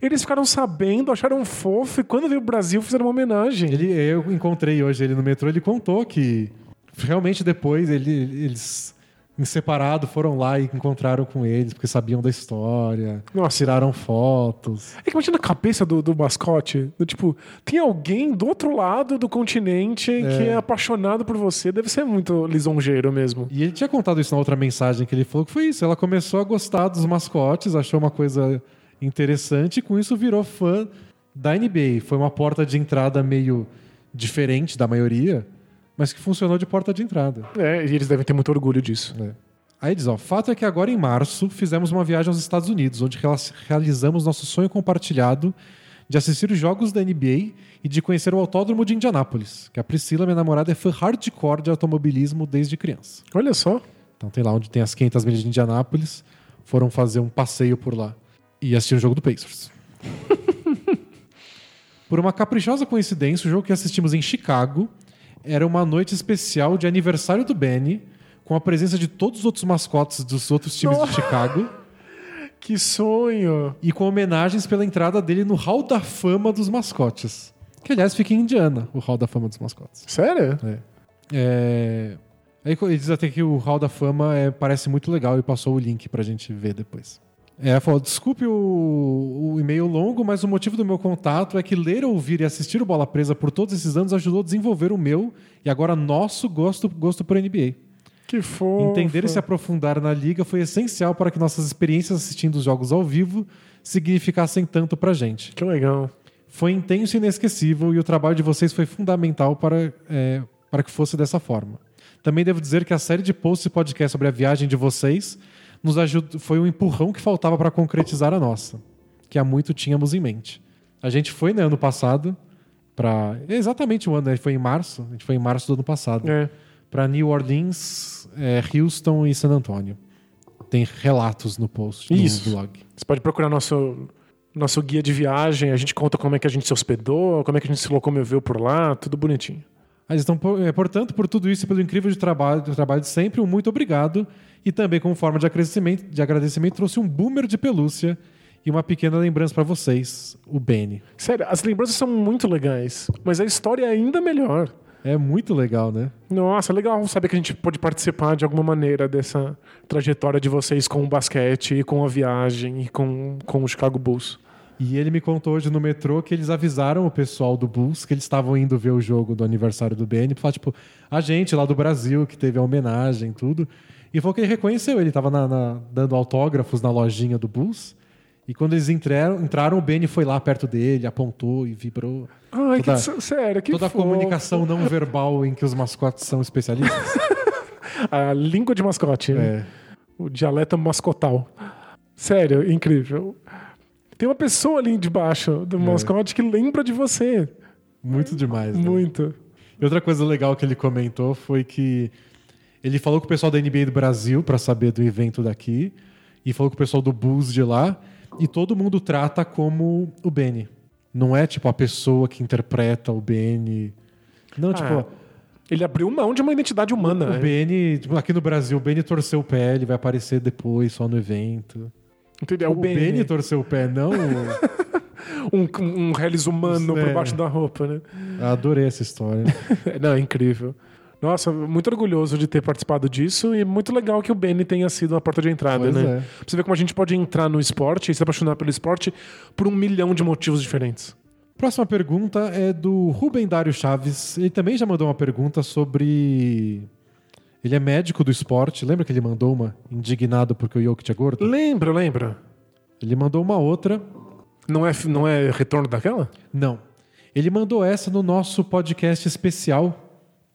Eles ficaram sabendo, acharam fofo, e quando veio o Brasil fizeram uma homenagem. Ele, eu encontrei hoje ele no metrô, ele contou que realmente depois ele- eles em separado foram lá e encontraram com eles, porque sabiam da história, Nossa. tiraram fotos. É que imagina a cabeça do, do mascote. Do, tipo, tem alguém do outro lado do continente que é apaixonado por você. Deve ser muito lisonjeiro mesmo. E ele tinha contado isso na outra mensagem que ele falou que foi isso. Ela começou a gostar dos mascotes, achou uma coisa interessante e com isso virou fã da NBA. Foi uma porta de entrada meio diferente da maioria, mas que funcionou de porta de entrada. É, e eles devem ter muito orgulho disso. É. Aí diz, ó, fato é que agora em março fizemos uma viagem aos Estados Unidos, onde realizamos nosso sonho compartilhado de assistir os jogos da NBA e de conhecer o autódromo de Indianápolis, que a Priscila, minha namorada, é fã hardcore de automobilismo desde criança. Olha só. Então tem lá onde tem as 500 milhas de Indianápolis, foram fazer um passeio por lá e assistir o jogo do Pacers. por uma caprichosa coincidência, o jogo que assistimos em Chicago era uma noite especial de aniversário do Benny, com a presença de todos os outros mascotes dos outros times de Chicago Que sonho. e com homenagens pela entrada dele no Hall da Fama dos Mascotes. Que, aliás, fica em Indiana, o Hall da Fama dos Mascotes. Sério? É. É... Aí ele diz até que o Hall da Fama é, parece muito legal e passou o link pra gente ver depois. É, falou, desculpe o, o e-mail longo, mas o motivo do meu contato é que ler, ouvir e assistir o Bola Presa por todos esses anos ajudou a desenvolver o meu e agora nosso gosto, gosto por NBA. Que fofo. Entender e se aprofundar na liga foi essencial para que nossas experiências assistindo os jogos ao vivo significassem tanto pra gente. Que legal. Foi intenso e inesquecível e o trabalho de vocês foi fundamental para, é, para que fosse dessa forma. Também devo dizer que a série de posts e podcast sobre a viagem de vocês nos ajudou, foi um empurrão que faltava para concretizar a nossa, que há muito tínhamos em mente. A gente foi no ano passado para exatamente o ano, né? foi em março, a gente foi em março do ano passado, É. para New Orleans, é, Houston e San Antonio. Tem relatos no post, Isso. no blog. Você pode procurar nosso, nosso guia de viagem, a gente conta como é que a gente se hospedou, como é que a gente se locomoveu por lá, tudo bonitinho. Mas então, é, portanto, por tudo isso e pelo incrível de trabalho, do trabalho de sempre, um muito obrigado. E também, como forma de agradecimento, de agradecimento, trouxe um boomer de pelúcia e uma pequena lembrança para vocês, o Benny. Sério, as lembranças são muito legais, mas a história é ainda melhor. É muito legal, né? Nossa, legal saber que a gente pode participar de alguma maneira dessa trajetória de vocês com o basquete, e com a viagem e com, com o Chicago Bulls. E ele me contou hoje no metrô que eles avisaram o pessoal do Bulls que eles estavam indo ver o jogo do aniversário do Benny, pra falar, tipo, a gente lá do Brasil, que teve a homenagem e tudo. E falou que ele reconheceu, ele tava na- na- dando autógrafos na lojinha do Bulls. E quando eles entraram, entraram, o Benny foi lá perto dele, apontou e vibrou. Ai, Toda- que, sério, que Toda a fofo. comunicação não verbal em que os mascotes são especialistas. A língua de mascote, né? É. O dialeto mascotal. Sério, incrível. Tem uma pessoa ali debaixo do mascote que lembra de você. Muito demais. né? Muito. E outra coisa legal que ele comentou foi que ele falou com o pessoal da NBA do Brasil para saber do evento daqui e falou com o pessoal do Bulls de lá e todo mundo trata como o Benny. Não é tipo a pessoa que interpreta o Benny. Não, tipo, Ele abriu mão de uma identidade humana. o né? Benny, tipo, aqui no Brasil, o Benny torceu o pé, ele vai aparecer depois só no evento. Entendeu? o Benny torceu o pé, não o... Um, um reles humano É. por baixo da roupa, né? Adorei essa história. Não, é incrível. Nossa, muito orgulhoso de ter participado disso e muito legal que o Benny tenha sido a porta de entrada, Pois né? é. Pra você ver como a gente pode entrar no esporte e se apaixonar pelo esporte por um milhão de motivos diferentes. Próxima pergunta é do Rubem Dário Chaves. Ele também já mandou uma pergunta sobre. Ele é médico do esporte. Lembra que ele mandou uma indignado porque o Jokic é gordo? Lembra, lembra? Ele mandou uma outra. Não é, não é retorno daquela? Não. Ele mandou essa no nosso podcast especial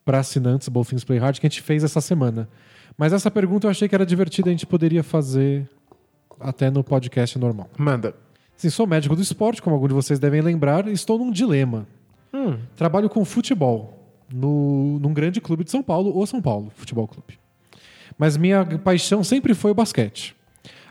para assinantes Both Things Play Hard que a gente fez essa semana. Mas essa pergunta eu achei que era divertida, a gente poderia fazer até no podcast normal. Manda. Sim, sou médico do esporte, como alguns de vocês devem lembrar, e estou num dilema. Hum. Trabalho com futebol no, num grande clube de São Paulo, o São Paulo Futebol Clube. Mas minha paixão sempre foi o basquete.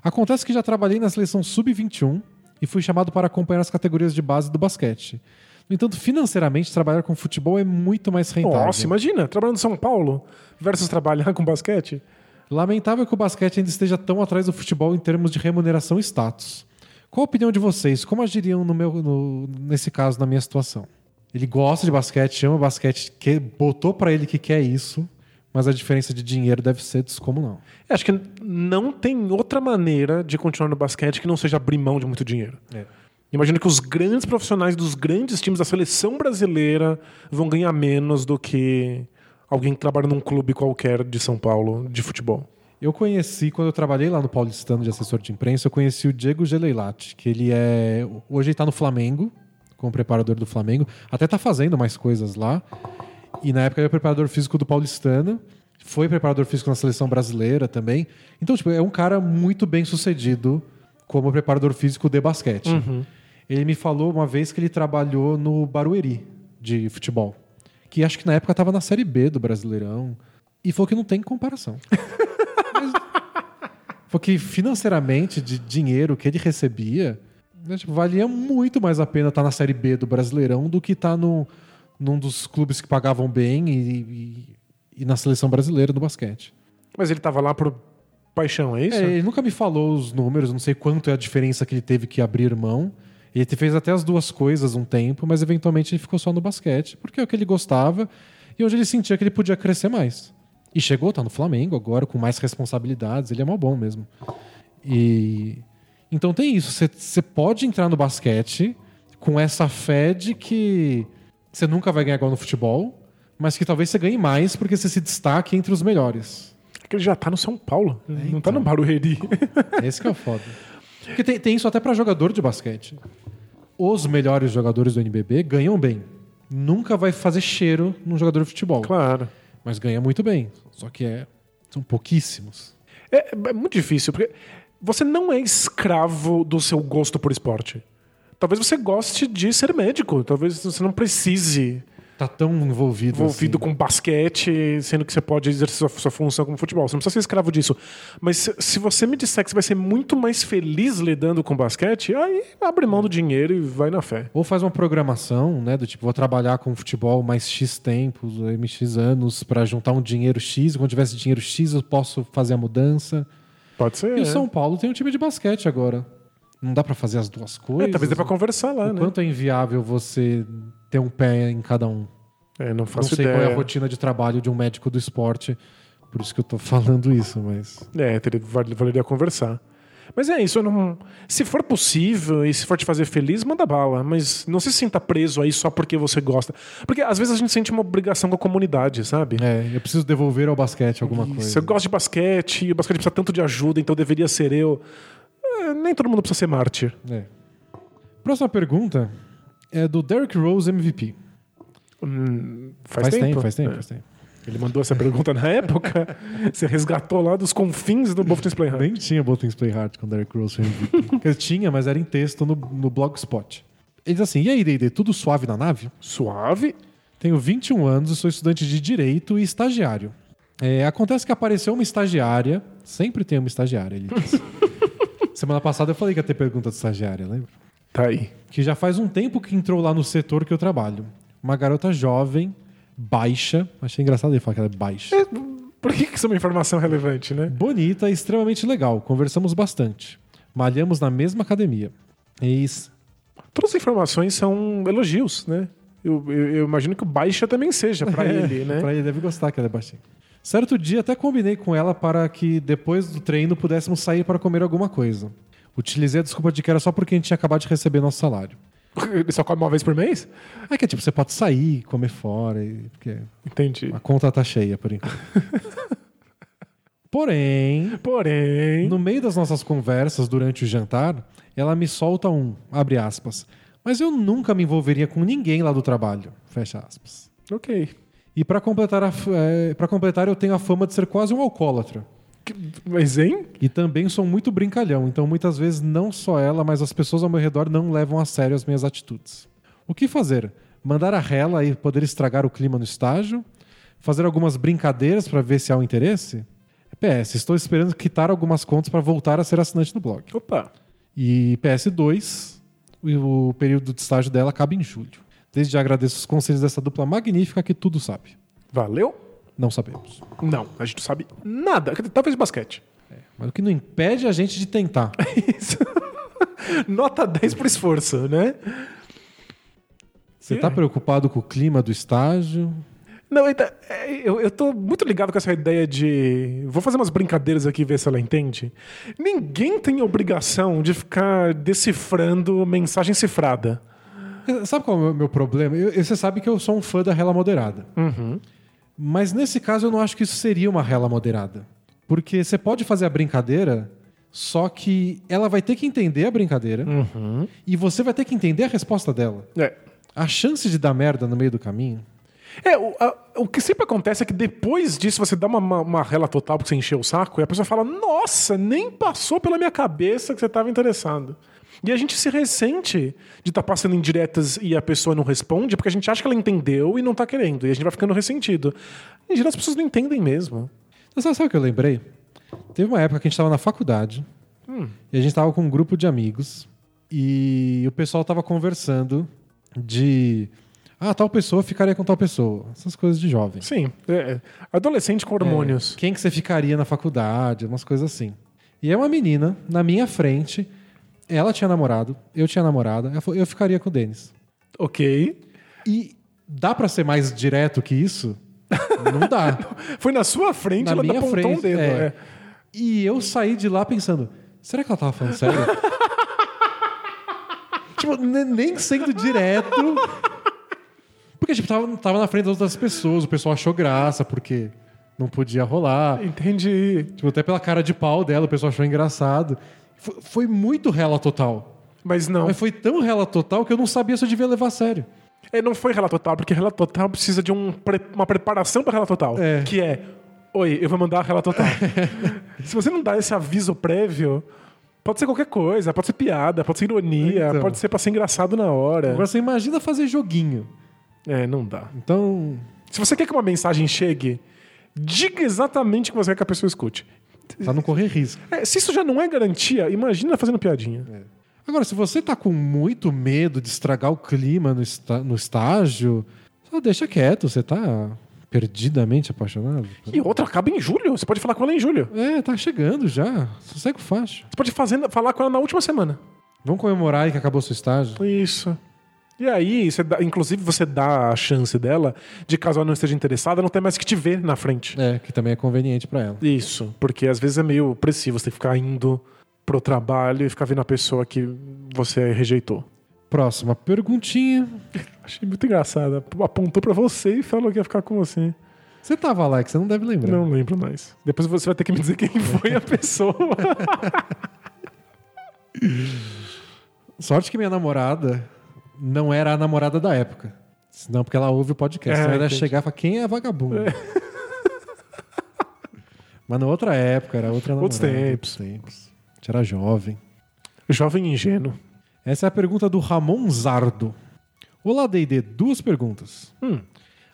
Acontece que já trabalhei na seleção sub-21 e fui chamado para acompanhar as categorias de base do basquete. No entanto, financeiramente, trabalhar com futebol é muito mais rentável. Nossa, imagina, trabalhando em São Paulo versus trabalhar com basquete. Lamentável que o basquete ainda esteja tão atrás do futebol em termos de remuneração e status. Qual a opinião de vocês? Como agiriam no meu, no- nesse caso, na minha situação? Ele gosta de basquete, ama basquete, que, botou pra ele que quer isso, mas a diferença de dinheiro deve ser descomunal. Eu Acho que não tem outra maneira de continuar no basquete que não seja abrir mão de muito dinheiro. É. Imagino que os grandes profissionais dos grandes times da seleção brasileira vão ganhar menos do que alguém que trabalha num clube qualquer de São Paulo de futebol. Eu conheci, quando eu trabalhei lá no Paulistano de assessor de imprensa, eu conheci o Diego Geleilati, que ele é. Hoje ele tá no Flamengo, como preparador do Flamengo. Até tá fazendo mais coisas lá. E na época ele era preparador físico do Paulistano. Foi preparador físico na seleção brasileira também. Então, tipo, é um cara muito bem sucedido como preparador físico de basquete. Ele me falou uma vez que ele trabalhou no Barueri de futebol. Que acho que na época tava na Série B do Brasileirão. E falou que não tem comparação. Porque financeiramente, de dinheiro que ele recebia, né, tipo, valia muito mais a pena estar na Série B do Brasileirão do que estar no, num dos clubes que pagavam bem e, e- e na seleção brasileira do basquete. Mas ele tava lá por paixão, é isso? É, ele nunca me falou os números, não sei quanto é a diferença que ele teve que abrir mão. Ele fez até as duas coisas um tempo, mas eventualmente ele ficou só no basquete, porque é o que ele gostava e onde ele sentia que ele podia crescer mais. E chegou, tá no Flamengo agora, com mais responsabilidades, ele é mó bom mesmo. E. Então tem isso, você- pode entrar no basquete com essa fé de que você nunca vai ganhar igual no futebol, mas que talvez você ganhe mais porque você se destaque entre os melhores. É que ele já tá no São Paulo, não então. tá no Barueri. Esse que é o foda. Porque tem, tem isso até pra jogador de basquete. Os melhores jogadores do NBB ganham bem. Nunca vai fazer cheiro num jogador de futebol. claro. Mas ganha muito bem. Só que é, são pouquíssimos. É, é muito difícil, porque você não é escravo do seu gosto por esporte. Talvez você goste de ser médico, talvez você não precise tá tão envolvido. envolvido assim. com basquete, sendo que você pode exercer sua, sua função como futebol. Você não precisa ser escravo disso. Mas se, se você me disser que você vai ser muito mais feliz lidando com basquete, aí abre mão do dinheiro e vai na fé. Ou faz uma programação, né? Do tipo, vou trabalhar com futebol mais X tempos, aí, X anos, pra juntar um dinheiro X. Quando tivesse dinheiro X, eu posso fazer a mudança. Pode ser. E é. o São Paulo tem um time de basquete agora. Não dá pra fazer as duas É, coisas. talvez dê pra conversar lá, o né? quanto é inviável você ter um pé em cada um. É, não Não faço sei ideia. qual é a rotina de trabalho de um médico do esporte, por isso que eu tô falando isso, mas. É, teria, val- valeria conversar. Mas é isso, não. Se for possível e se for te fazer feliz, manda bala. Mas não se sinta preso aí só porque você gosta. Porque às vezes a gente sente uma obrigação com a comunidade, sabe? É, eu preciso devolver ao basquete alguma Se coisa. eu gosto de basquete e o basquete precisa tanto de ajuda, então deveria ser eu. É, nem todo mundo precisa ser mártir. É. Próxima pergunta é do Derrick Rose MVP. Hum, faz, tempo. faz tempo, É. faz tempo. Ele mandou essa pergunta na época. Você resgatou lá dos confins do Both Things Play Hard. Nem tinha Botens Play Hard com o Derrick Rose foi MVP. Eu tinha, mas era em texto no, no Blogspot. Ele diz assim: E aí, D&D, tudo suave na nave? Suave. Tenho 21 anos sou estudante de Direito e estagiário. É, acontece que apareceu uma estagiária. Sempre tem uma estagiária, ele disse. Semana passada eu falei que ia ter pergunta de estagiária, lembra? Tá aí. Que já faz um tempo que entrou lá no setor que eu trabalho. Uma garota jovem, baixa. Achei engraçado ele falar que ela é baixa. Por que que isso é uma informação relevante, né? Bonita e extremamente legal. Conversamos bastante. Malhamos na mesma academia. Eis. Todas as informações são elogios, né? Eu, eu- eu imagino que o baixa também seja pra ele, né? pra ele deve gostar que ela é baixinha. Certo dia até combinei com ela para que depois do treino pudéssemos sair para comer alguma coisa. Utilizei a desculpa de que era só porque a gente tinha acabado de receber nosso salário. Ele só come uma vez por mês? É que tipo, você pode sair, comer fora, e, porque Entendi. a conta tá cheia por enquanto. Porém, Porém. no meio das nossas conversas durante o jantar, ela me solta um, abre aspas. Mas eu nunca me envolveria com ninguém lá do trabalho, fecha aspas. Ok. E para completar, a, é, pra completar, eu tenho a fama de ser quase um alcoólatra. Mas, hein? E também sou muito brincalhão, então muitas vezes não só ela, mas as pessoas ao meu redor não levam a sério as minhas atitudes. O que fazer? Mandar a rela e poder estragar o clima no estágio? Fazer algumas brincadeiras para ver se há um interesse? PS, estou esperando quitar algumas contas para voltar a ser assinante do blog. Opa. E PS2, o, o período de estágio dela acaba em julho. Desde já agradeço os conselhos dessa dupla magnífica que tudo sabe. Valeu? Não sabemos. Não, a gente não sabe nada. Talvez basquete. Mas o que não impede a gente de tentar. Isso. Nota 10 por esforço, né? Você tá preocupado com o clima do estágio? Não, então, é, eu, eu tô muito ligado com essa ideia de. Vou fazer umas brincadeiras aqui e ver se ela entende. Ninguém tem obrigação de ficar decifrando mensagem cifrada. Sabe qual é o meu, problema? Eu- você sabe que eu sou um fã da rela moderada. Mas nesse caso eu não acho que isso seria uma rela moderada. Porque você pode fazer a brincadeira, só que ela vai ter que entender a brincadeira e você vai ter que entender a resposta dela. É. A chance de dar merda no meio do caminho. É, o, a- o que sempre acontece é que depois disso você dá uma, uma, uma rela total porque você encheu o saco e a pessoa fala: Nossa, nem passou pela minha cabeça que você estava interessado. E a gente se ressente de estar passando indiretas e a pessoa não responde porque a gente acha que ela entendeu e não tá querendo. E a gente vai ficando ressentido. Em geral, as pessoas não entendem mesmo. Você sabe, o que eu lembrei? Teve uma época que a gente estava na faculdade e a gente estava com um grupo de amigos e o pessoal estava conversando de ah, tal pessoa ficaria com tal pessoa. Essas coisas de jovem. Sim, é, adolescente com hormônios. Quem que você ficaria na faculdade, umas coisas assim. E é uma menina na minha frente, ela tinha namorado, eu tinha namorada, ela falou, eu ficaria com o Denis. Ok. E dá pra ser mais direto que isso? Não dá. Foi na sua frente, na ela minha apontou frente. um dedo. é. é. E eu saí de lá pensando, será que ela tava falando sério? tipo, ne- nem sendo direto. Porque, tipo, tava, tava na frente das outras pessoas, o pessoal achou graça, porque não podia rolar. Entendi. Tipo, até pela cara de pau dela, o pessoal achou engraçado. Foi, muito rela total. Mas não. Mas foi tão rela total que eu não sabia se eu devia levar a sério. É, não foi relato total, porque relato total precisa de um pre- uma preparação para relato total. É. Que é, oi, eu vou mandar relato total. Se você não dá esse aviso prévio, pode ser qualquer coisa, pode ser piada, pode ser ironia, Então. pode ser pra ser engraçado na hora. Agora você imagina fazer joguinho. É, não dá. Então, Se você quer que uma mensagem chegue, diga exatamente o que você quer que a pessoa escute. pra não correr risco. É, se isso já não é garantia, imagina fazendo piadinha. Agora, se você tá com muito medo de estragar o clima no, está- no estágio, só deixa quieto, você tá perdidamente apaixonado. E outra acaba em julho. Você pode falar com ela em julho. É, tá chegando já. Sossego faixa. Você pode fazer, falar com ela na última semana. Vamos comemorar aí que acabou seu estágio. Isso. E aí, você dá- inclusive, você dá a chance dela de, caso ela não esteja interessada, não ter mais que te ver na frente. É, que também é conveniente pra ela. Isso. Porque às vezes é meio opressivo você ficar indo pro trabalho e ficar vendo a pessoa que você rejeitou. Próxima perguntinha. Achei muito engraçado. Apontou pra você e falou que ia ficar com você. Você tava lá, que você não deve lembrar. Não lembro mais. Depois você vai ter que me dizer quem foi a pessoa. Sorte que minha namorada não era a namorada da época. Senão, porque ela ouve o podcast. É, Senão ela entendi. chegar e falar, quem é vagabundo? Mas na outra época, era outra namorada. Outros tempos. Outros tempos. A gente era jovem. Jovem ingênuo. Essa é a pergunta do Ramon Zardo. Olá, D&D. Duas perguntas. Hum.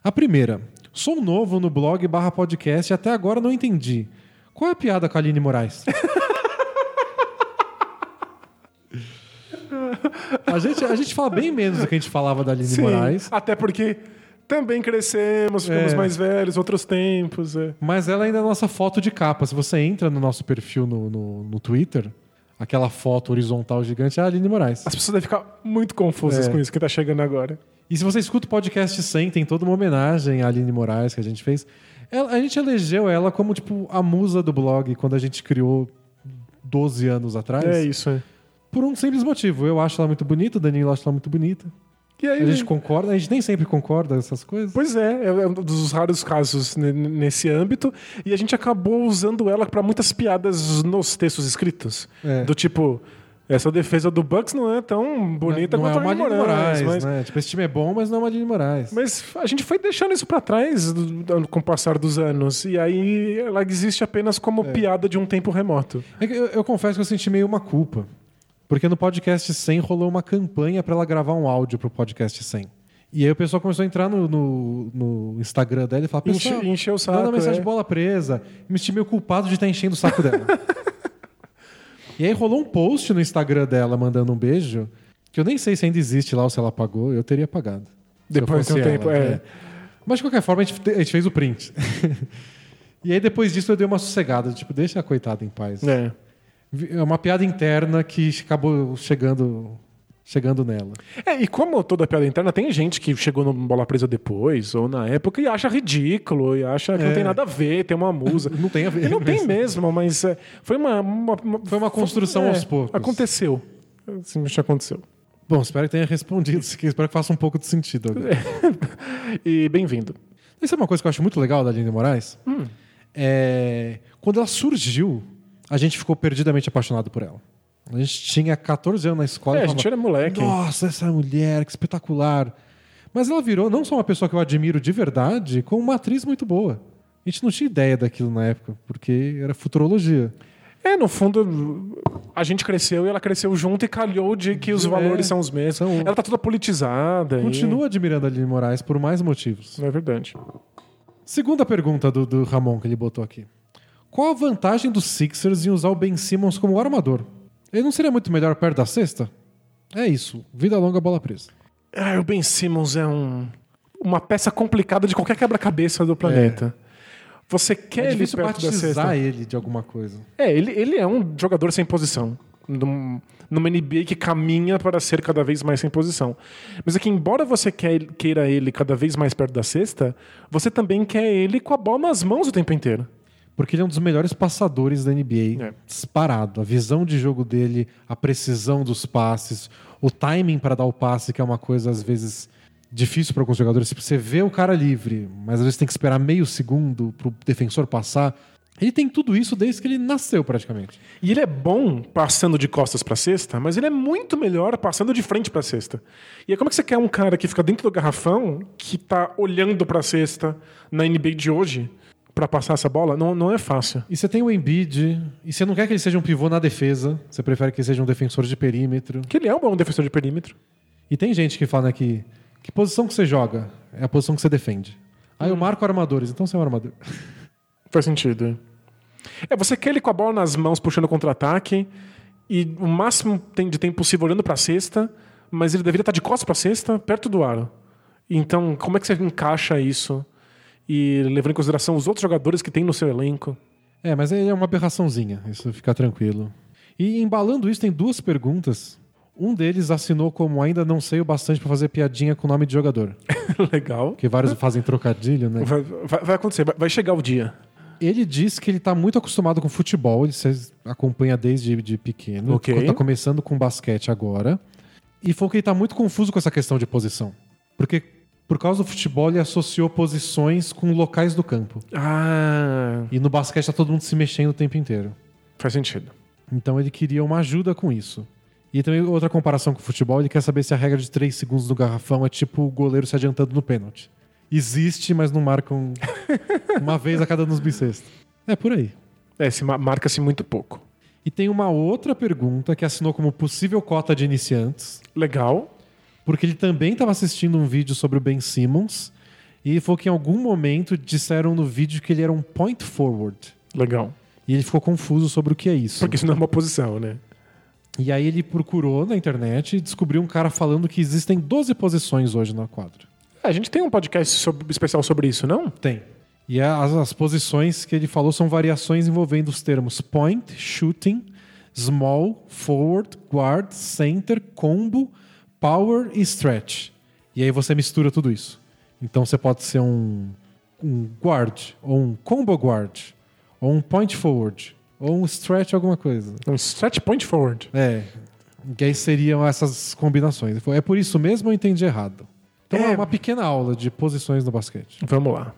A primeira. Sou novo no blog barra podcast e até agora não entendi. Qual é a piada com a Aline Moraes? a, gente, a gente fala bem menos do que a gente falava da Aline Moraes. Até porque também crescemos, ficamos É. mais velhos, outros tempos. é. Mas ela ainda é a nossa foto de capa. Se você entra no nosso perfil no, no, no Twitter, aquela foto horizontal gigante é a Aline Moraes. As pessoas devem ficar muito confusas É. com isso que tá chegando agora. E se você escuta o podcast 100, tem toda uma homenagem à Aline Moraes que a gente fez. Ela- a gente elegeu ela como, tipo, a musa do blog quando a gente criou 12 anos atrás. É isso, é. Por um simples motivo. Eu acho ela muito bonita, o Danilo acha ela muito bonita. E aí, A gente concorda, a gente nem sempre concorda nessas coisas. Pois é, é um dos raros casos ne- nesse âmbito. E a gente acabou usando ela para muitas piadas nos textos escritos. É. Do tipo, essa defesa do Bucks não é tão bonita não é quanto uma a Aline Moraes, Moraes. mas, né? Tipo, esse time é bom, mas não é uma Aline Moraes. mas a gente foi deixando isso para trás com o passar dos anos. E aí ela existe apenas como piada de um tempo remoto. É eu, eu confesso que eu senti meio uma culpa. Porque no podcast 100 rolou uma campanha pra ela gravar um áudio pro podcast 100. E aí o pessoal começou a entrar no, no, no Instagram dela e falar: Enche- pessoal, encheu o saco, manda mensagem é. de bola presa. Me senti meio culpado de estar enchendo o saco dela. e aí rolou um post no Instagram dela mandando um beijo, que eu nem sei se ainda existe lá ou se ela apagou. Eu teria apagado. Depois de um tempo, é. Mas de qualquer forma, a gente, a gente fez o print. e aí depois disso eu dei uma sossegada, tipo, deixa a coitada em paz. É. É uma piada interna que acabou chegando, chegando nela. É, e como toda piada interna, tem gente que chegou no Bola Presa depois, ou na época, e acha ridículo, e acha que não É. tem nada a ver, tem uma musa. Não tem a ver E não tem mesmo. mas é, foi uma, uma- uma- Foi uma construção é, aos poucos. Aconteceu. Simplesmente aconteceu. Bom, espero que tenha respondido. Espero que faça um pouco de sentido agora. E bem-vindo. Isso é uma coisa que eu acho muito legal da Aline Moraes. Hum. É, quando ela surgiu, a gente ficou perdidamente apaixonado por ela. A gente tinha 14 anos na escola. É, e a falava, gente era moleque. Nossa, essa mulher, que espetacular. Mas ela virou não só uma pessoa que eu admiro de verdade, como uma atriz muito boa. A gente não tinha ideia daquilo na época, porque era futurologia. É, no fundo, a gente cresceu e ela cresceu junto e calhou de que os É, valores são os mesmos. são- Ela tá toda politizada. e- Continua admirando a Aline Moraes por mais motivos. Não é verdade. Segunda pergunta do, do Ramon que ele botou aqui. Qual a vantagem dos Sixers em usar o Ben Simmons como armador? Ele não seria muito melhor perto da cesta? É isso. Vida longa, bola presa. Ah, o Ben Simmons é um, uma peça complicada de qualquer quebra-cabeça do planeta. Você quer É ele perto da cesta. ele de alguma coisa. É, ele, ele é um jogador sem posição. Num, numa NBA que caminha para ser cada vez mais sem posição. Mas é que, embora você queira ele cada vez mais perto da cesta, você também quer ele com a bola nas mãos o tempo inteiro. Porque ele é um dos melhores passadores da NBA. É. Disparado. A visão de jogo dele, a precisão dos passes, o timing para dar o passe, que é uma coisa às vezes difícil para alguns jogadores. Tipo, Você vê o cara livre, mas às vezes tem que esperar meio segundo pro defensor passar. Ele tem tudo isso desde que ele nasceu, praticamente. E ele é bom passando de costas para cesta, mas ele é muito melhor passando de frente para cesta. E aí como é que você quer um cara que fica dentro do garrafão, que tá olhando para cesta na NBA de hoje para passar essa bola? Não, não é fácil. E você tem o Embiid, e você não quer que ele seja um pivô na defesa, você prefere que ele seja um defensor de perímetro. Que ele é um bom defensor de perímetro. E tem gente que fala que, Que posição que você joga? É a posição que você defende. Aí Hum. eu marco armadores, então você é um armador. Faz sentido. É, você quer ele com a bola nas mãos puxando contra-ataque e o máximo de tempo possível olhando pra cesta, mas ele deveria estar de costas pra cesta, perto do aro. Então, como é que você encaixa isso? E levando em consideração os outros jogadores que tem no seu elenco. É, mas é uma aberraçãozinha, isso fica tranquilo. E embalando isso, tem duas perguntas. Um deles assinou como ainda não sei o bastante pra fazer piadinha com o nome de jogador. Legal. Porque vários fazem trocadilho, né? Vai, vai- vai acontecer, vai, vai chegar o dia. Ele diz que ele tá muito acostumado com futebol, ele se acompanha desde de pequeno. Ok. Tá começando com basquete agora. E falou que ele tá muito confuso com essa questão de posição. Porque por causa do futebol ele associou posições com locais do campo. Ah, E no basquete tá todo mundo se mexendo o tempo inteiro. faz sentido. Então ele queria uma ajuda com isso. E também outra comparação com o futebol, ele quer saber se a regra de 3 segundos no garrafão é tipo o goleiro se adiantando no pênalti. Existe, mas não marcam uma vez a cada nos bissextos. É por aí. É, se ma- marca-se muito pouco. E tem uma outra pergunta que assinou como possível cota de iniciantes, Legal. Porque ele também estava assistindo um vídeo sobre o Ben Simmons e falou que em algum momento disseram no vídeo que ele era um point forward. Legal. E ele ficou confuso sobre o que é isso. Porque isso não é uma posição, né? E aí ele procurou na internet e descobriu um cara falando que existem 12 posições hoje na quadra. A gente tem um podcast sobre- especial sobre isso, não? Tem. E as, as posições que ele falou são variações envolvendo os termos point, shooting, small, forward, guard, center, combo, power e stretch. E aí você mistura tudo isso. Então você pode ser um, um guard, ou um combo guard, ou um point forward, ou um stretch alguma coisa. Um stretch point forward. É. Que aí seriam essas combinações. É por isso mesmo ou eu entendi errado? Então é É. uma pequena aula de posições no basquete. Vamos lá.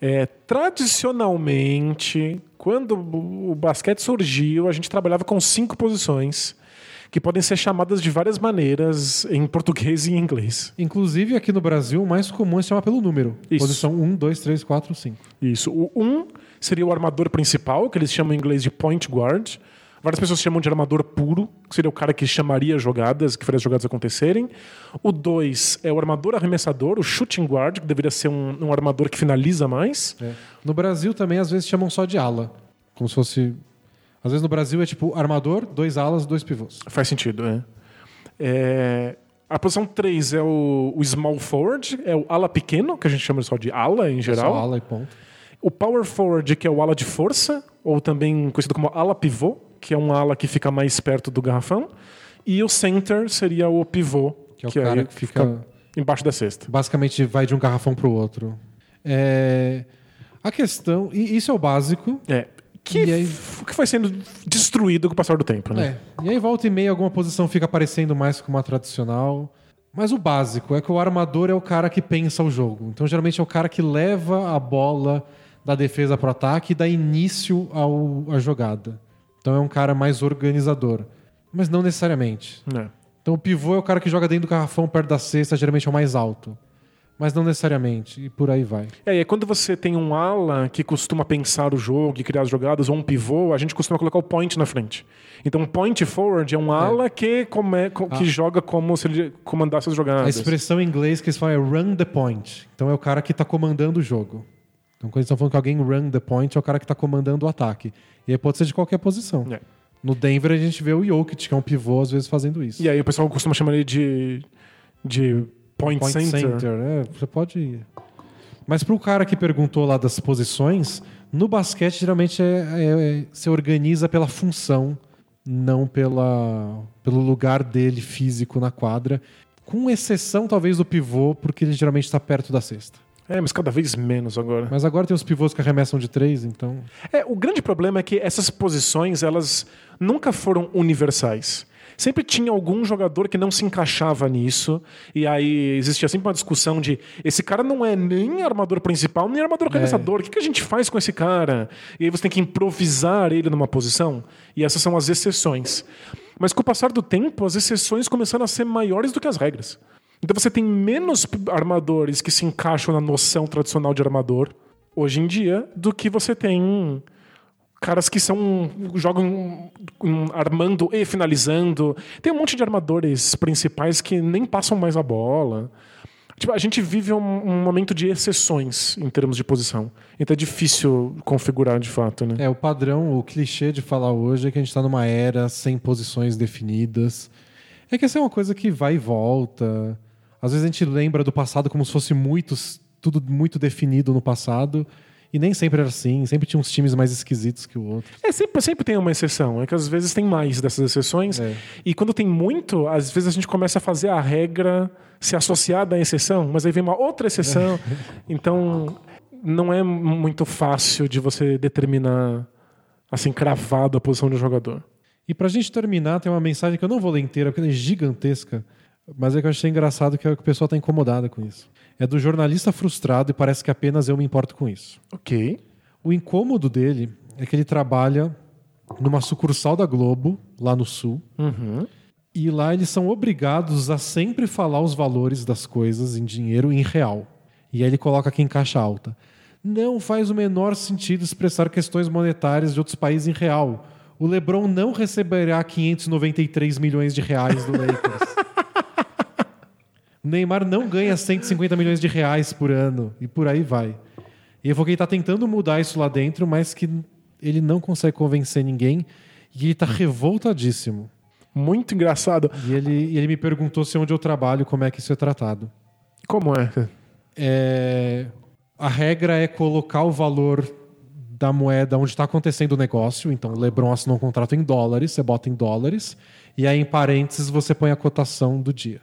É, tradicionalmente, quando o basquete surgiu, a gente trabalhava com cinco posições que podem ser chamadas de várias maneiras em português e em inglês. Inclusive, aqui no Brasil, o mais comum é chamar pelo número. Isso. Posição 1, 2, 3, 4, 5. Isso. O um seria o armador principal, que eles chamam em inglês de point guard. Várias pessoas chamam de armador puro, que seria o cara que chamaria jogadas, que faria as jogadas acontecerem. O dois é o armador arremessador, o shooting guard, que deveria ser um, um armador que finaliza mais. No Brasil também, às vezes, chamam só de ala. Como se fosse... Às vezes no Brasil é tipo armador, dois alas, dois pivôs. Faz sentido, é. É, A posição 3 é o, o small forward, é o ala pequeno, que a gente chama só de ala em geral. Só ala e ponto. O power forward, que é o ala de força, ou também conhecido como ala pivô, que é um ala que fica mais perto do garrafão. E o center seria o pivô, Que é o cara aí que fica- embaixo da cesta. Basicamente, vai de um garrafão pro outro. É... A questão... E isso é o básico. É. Que, aí- que foi sendo destruído com o passar do tempo, né? É. E aí volta e meia alguma posição fica aparecendo mais como a tradicional. Mas o básico é que o armador é o cara que pensa o jogo. Então geralmente é o cara que leva a bola da defesa pro ataque e dá início ao, à jogada. Então é um cara mais organizador. Mas não necessariamente. É. Então o pivô é o cara que joga dentro do garrafão perto da cesta, geralmente é o mais alto. Mas não necessariamente. E por aí vai. É, e quando você tem um ala que costuma pensar o jogo e criar as jogadas, ou um pivô, a gente costuma colocar o point na frente. Então, point forward é um ala que, come, co- que joga como se ele comandasse as A jogadas. expressão em inglês que eles falam é run the point. Então é o cara que está comandando o jogo. Então quando eles estão falando que alguém run the point, é o cara que está comandando o ataque. E aí pode ser de qualquer posição. É. No Denver a gente vê o Jokic, que é um pivô, às vezes fazendo isso. E aí o pessoal costuma chamar ele de, de point, Point center. center. é, você pode ir. Mas para o cara que perguntou lá das posições, no basquete geralmente é, é- é- se organiza pela função, não pela, pelo lugar dele físico na quadra. Com exceção, talvez, do pivô, porque ele geralmente está perto da cesta. É, mas cada vez menos agora. Mas agora tem os pivôs que arremessam de três, então. É, o grande problema é que essas posições, elas nunca foram universais. Sempre tinha algum jogador que não se encaixava nisso, e aí existia sempre uma discussão de esse cara não é nem armador principal, nem armador arremessador, o que, que a gente faz com esse cara? E aí você tem que improvisar ele numa posição, e essas são as exceções. Mas com o passar do tempo, as exceções começaram a ser maiores do que as regras. Então você tem menos armadores que se encaixam na noção tradicional de armador hoje em dia do que você tem caras que são jogam armando e finalizando. Tem um monte de armadores principais que nem passam mais a bola. Tipo, a gente vive um, um momento de exceções em termos de posição. Então é difícil configurar de fato, né? É, o padrão, o clichê de falar hoje é que a gente está numa era sem posições definidas. É que essa é uma coisa que vai e volta. Às vezes a gente lembra do passado como se fosse muito, tudo muito definido no passado. E nem sempre era assim, sempre tinha uns times mais esquisitos que o outro. É, sempre, sempre tem uma exceção. É que às vezes tem mais dessas exceções. É. E quando tem muito, às vezes a gente começa a fazer a regra se associar da exceção, mas aí vem uma outra exceção. Então, não é muito fácil de você determinar, assim, cravado a posição de um jogador. E pra gente terminar, tem uma mensagem que eu não vou ler inteira, porque ela é gigantesca, mas é que eu achei engraçado que, é o pessoal tá incomodado com isso. É do jornalista frustrado e parece que apenas eu me importo com isso. Ok. O incômodo dele é que ele trabalha numa sucursal da Globo, lá no Sul, Uhum. e lá eles são obrigados a sempre falar os valores das coisas em dinheiro em real. E aí ele coloca aqui em caixa alta. Não faz o menor sentido expressar questões monetárias de outros países em real. O LeBron não receberá 593 milhões de reais do Lakers. o Neymar não ganha 150 milhões de reais por ano e por aí vai. E eu vou que ele está tentando mudar isso lá dentro, mas que ele não consegue convencer ninguém e ele está revoltadíssimo. Muito engraçado. E ele, ele me perguntou se onde eu trabalho, como é que isso é tratado. Como é? É, a regra é colocar o valor da moeda onde está acontecendo o negócio. Então, o LeBron assinou um contrato em dólares, você bota em dólares. E aí, em parênteses, você põe a cotação do dia.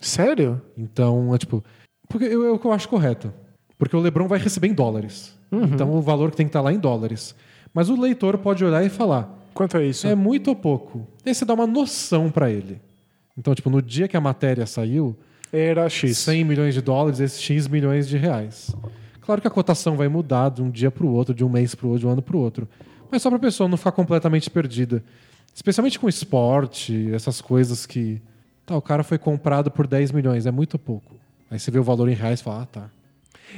Sério? Então, é tipo. Porque eu, é o que eu acho correto. Porque o LeBron vai receber em dólares. Então, o valor que tem que estar lá é em dólares. Mas o leitor pode olhar e falar: Quanto é isso? é muito ou pouco. E aí você dá uma noção para ele. Então, tipo, no dia que a matéria saiu, Era X. 100 milhões de dólares, esses X milhões de reais. Claro que a cotação vai mudar de um dia para o outro, de um mês para o outro, de um ano para o outro. Mas só para a pessoa não ficar completamente perdida. Especialmente com esporte, essas coisas que. Tá, o cara foi comprado por 10 milhões, é muito pouco. Aí você vê o valor em reais e fala, ah, tá.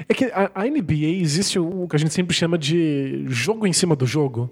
É que a, a NBA existe o que a gente sempre chama de jogo em cima do jogo.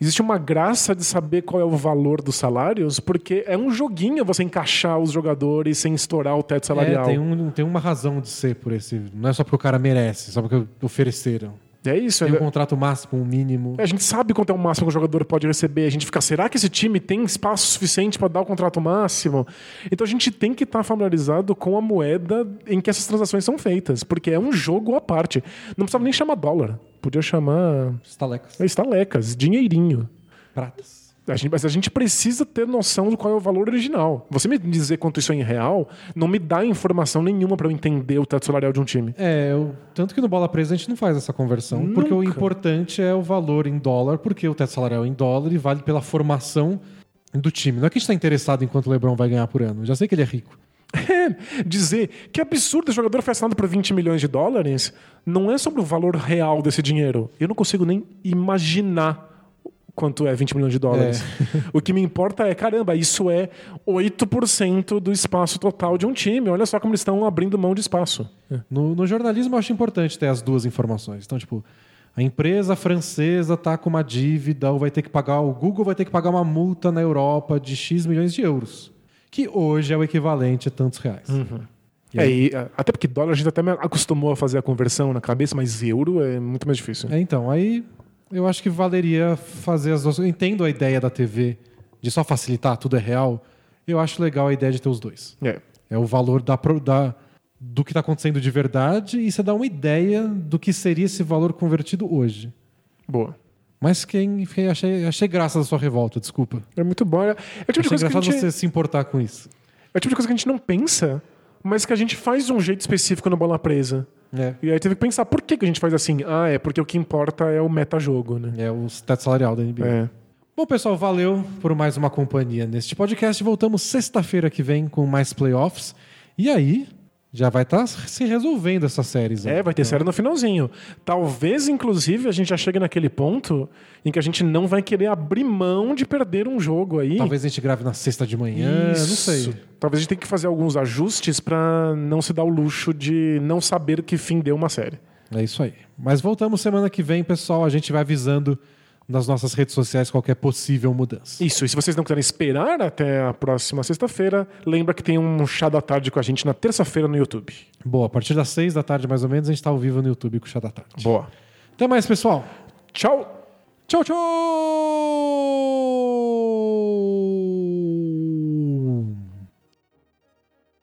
Existe uma graça de saber qual é o valor dos salários, porque é um joguinho você encaixar os jogadores sem estourar o teto salarial. É, tem, um, tem uma razão de ser por esse. Não é só porque o cara merece, só porque ofereceram. É isso. Tem é- um contrato máximo, um mínimo. A gente sabe quanto é o máximo que o jogador pode receber. A gente fica, será que esse time tem espaço suficiente para dar o contrato máximo? Então a gente tem que estar familiarizado com a moeda em que essas transações são feitas, porque é um jogo à parte. Não precisava nem chamar dólar. Podia chamar Estalecas. estalecas, dinheirinho. Pratas. A gente- mas a gente precisa ter noção do qual é o valor original. Você me dizer quanto isso é em real não me dá informação nenhuma para eu entender o teto salarial de um time. É, eu- tanto que no Bola Presa a gente não faz essa conversão, porque o Nunca. importante é o valor em dólar, porque o teto salarial é em dólar e vale pela formação do time. Não é que a gente está interessado em quanto o LeBron vai ganhar por ano. Já sei que ele é rico. É, dizer que absurdo o jogador foi assinado por 20 milhões de dólares não é sobre o valor real desse dinheiro. Eu não consigo nem imaginar quanto é 20 milhões de dólares. O que me importa é, caramba, isso é 8% do espaço total de um time. Olha só como eles estão abrindo mão de espaço. No, no jornalismo eu acho importante ter as duas informações. Então, tipo, a empresa francesa tá com uma dívida ou vai ter que pagar, o Google vai ter que pagar uma multa na Europa de X milhões de euros, que hoje é o equivalente a tantos reais. E É, e, a- até porque dólar a gente até me acostumou a fazer a conversão na cabeça, mas euro é muito mais difícil. É, então, aí eu acho que valeria fazer as duas. Eu entendo a ideia da TV de só facilitar, tudo é real. Eu acho legal a ideia de ter os dois. É. É o valor da, da- do que está acontecendo de verdade e você dá uma ideia do que seria esse valor convertido hoje. Boa. Mas quem, achei, achei graça da sua revolta, desculpa. É muito bom. É, é o tipo de Achei coisa que a engraçado gente... você se importar com isso. É o tipo de coisa que a gente não pensa, mas que a gente faz de um jeito específico no bola presa. É, E aí teve que pensar, por que, que a gente faz assim? Ah, é porque o que importa é o metajogo, né? é o teto salarial da NBA. É. Bom, pessoal, valeu por mais uma companhia neste podcast. Voltamos sexta-feira que vem com mais playoffs. E aí, já vai estar se resolvendo essas séries. É, vai ter série no finalzinho. Talvez, inclusive, a gente já chegue naquele ponto em que a gente não vai querer abrir mão de perder um jogo aí. Talvez a gente grave na sexta de manhã, Isso. não sei. Talvez a gente tenha que fazer alguns ajustes pra não se dar o luxo de não saber que fim deu uma série. É isso aí. Mas voltamos semana que vem, pessoal. A gente vai avisando nas nossas redes sociais qualquer possível mudança. Isso, e se vocês não quiserem esperar até a próxima sexta-feira, lembra que tem um chá da tarde com a gente na terça-feira no YouTube. Boa, a partir das seis da tarde mais ou menos, a gente está ao vivo no YouTube com o chá da tarde. Boa. Até mais, pessoal. Tchau. Tchau, tchau.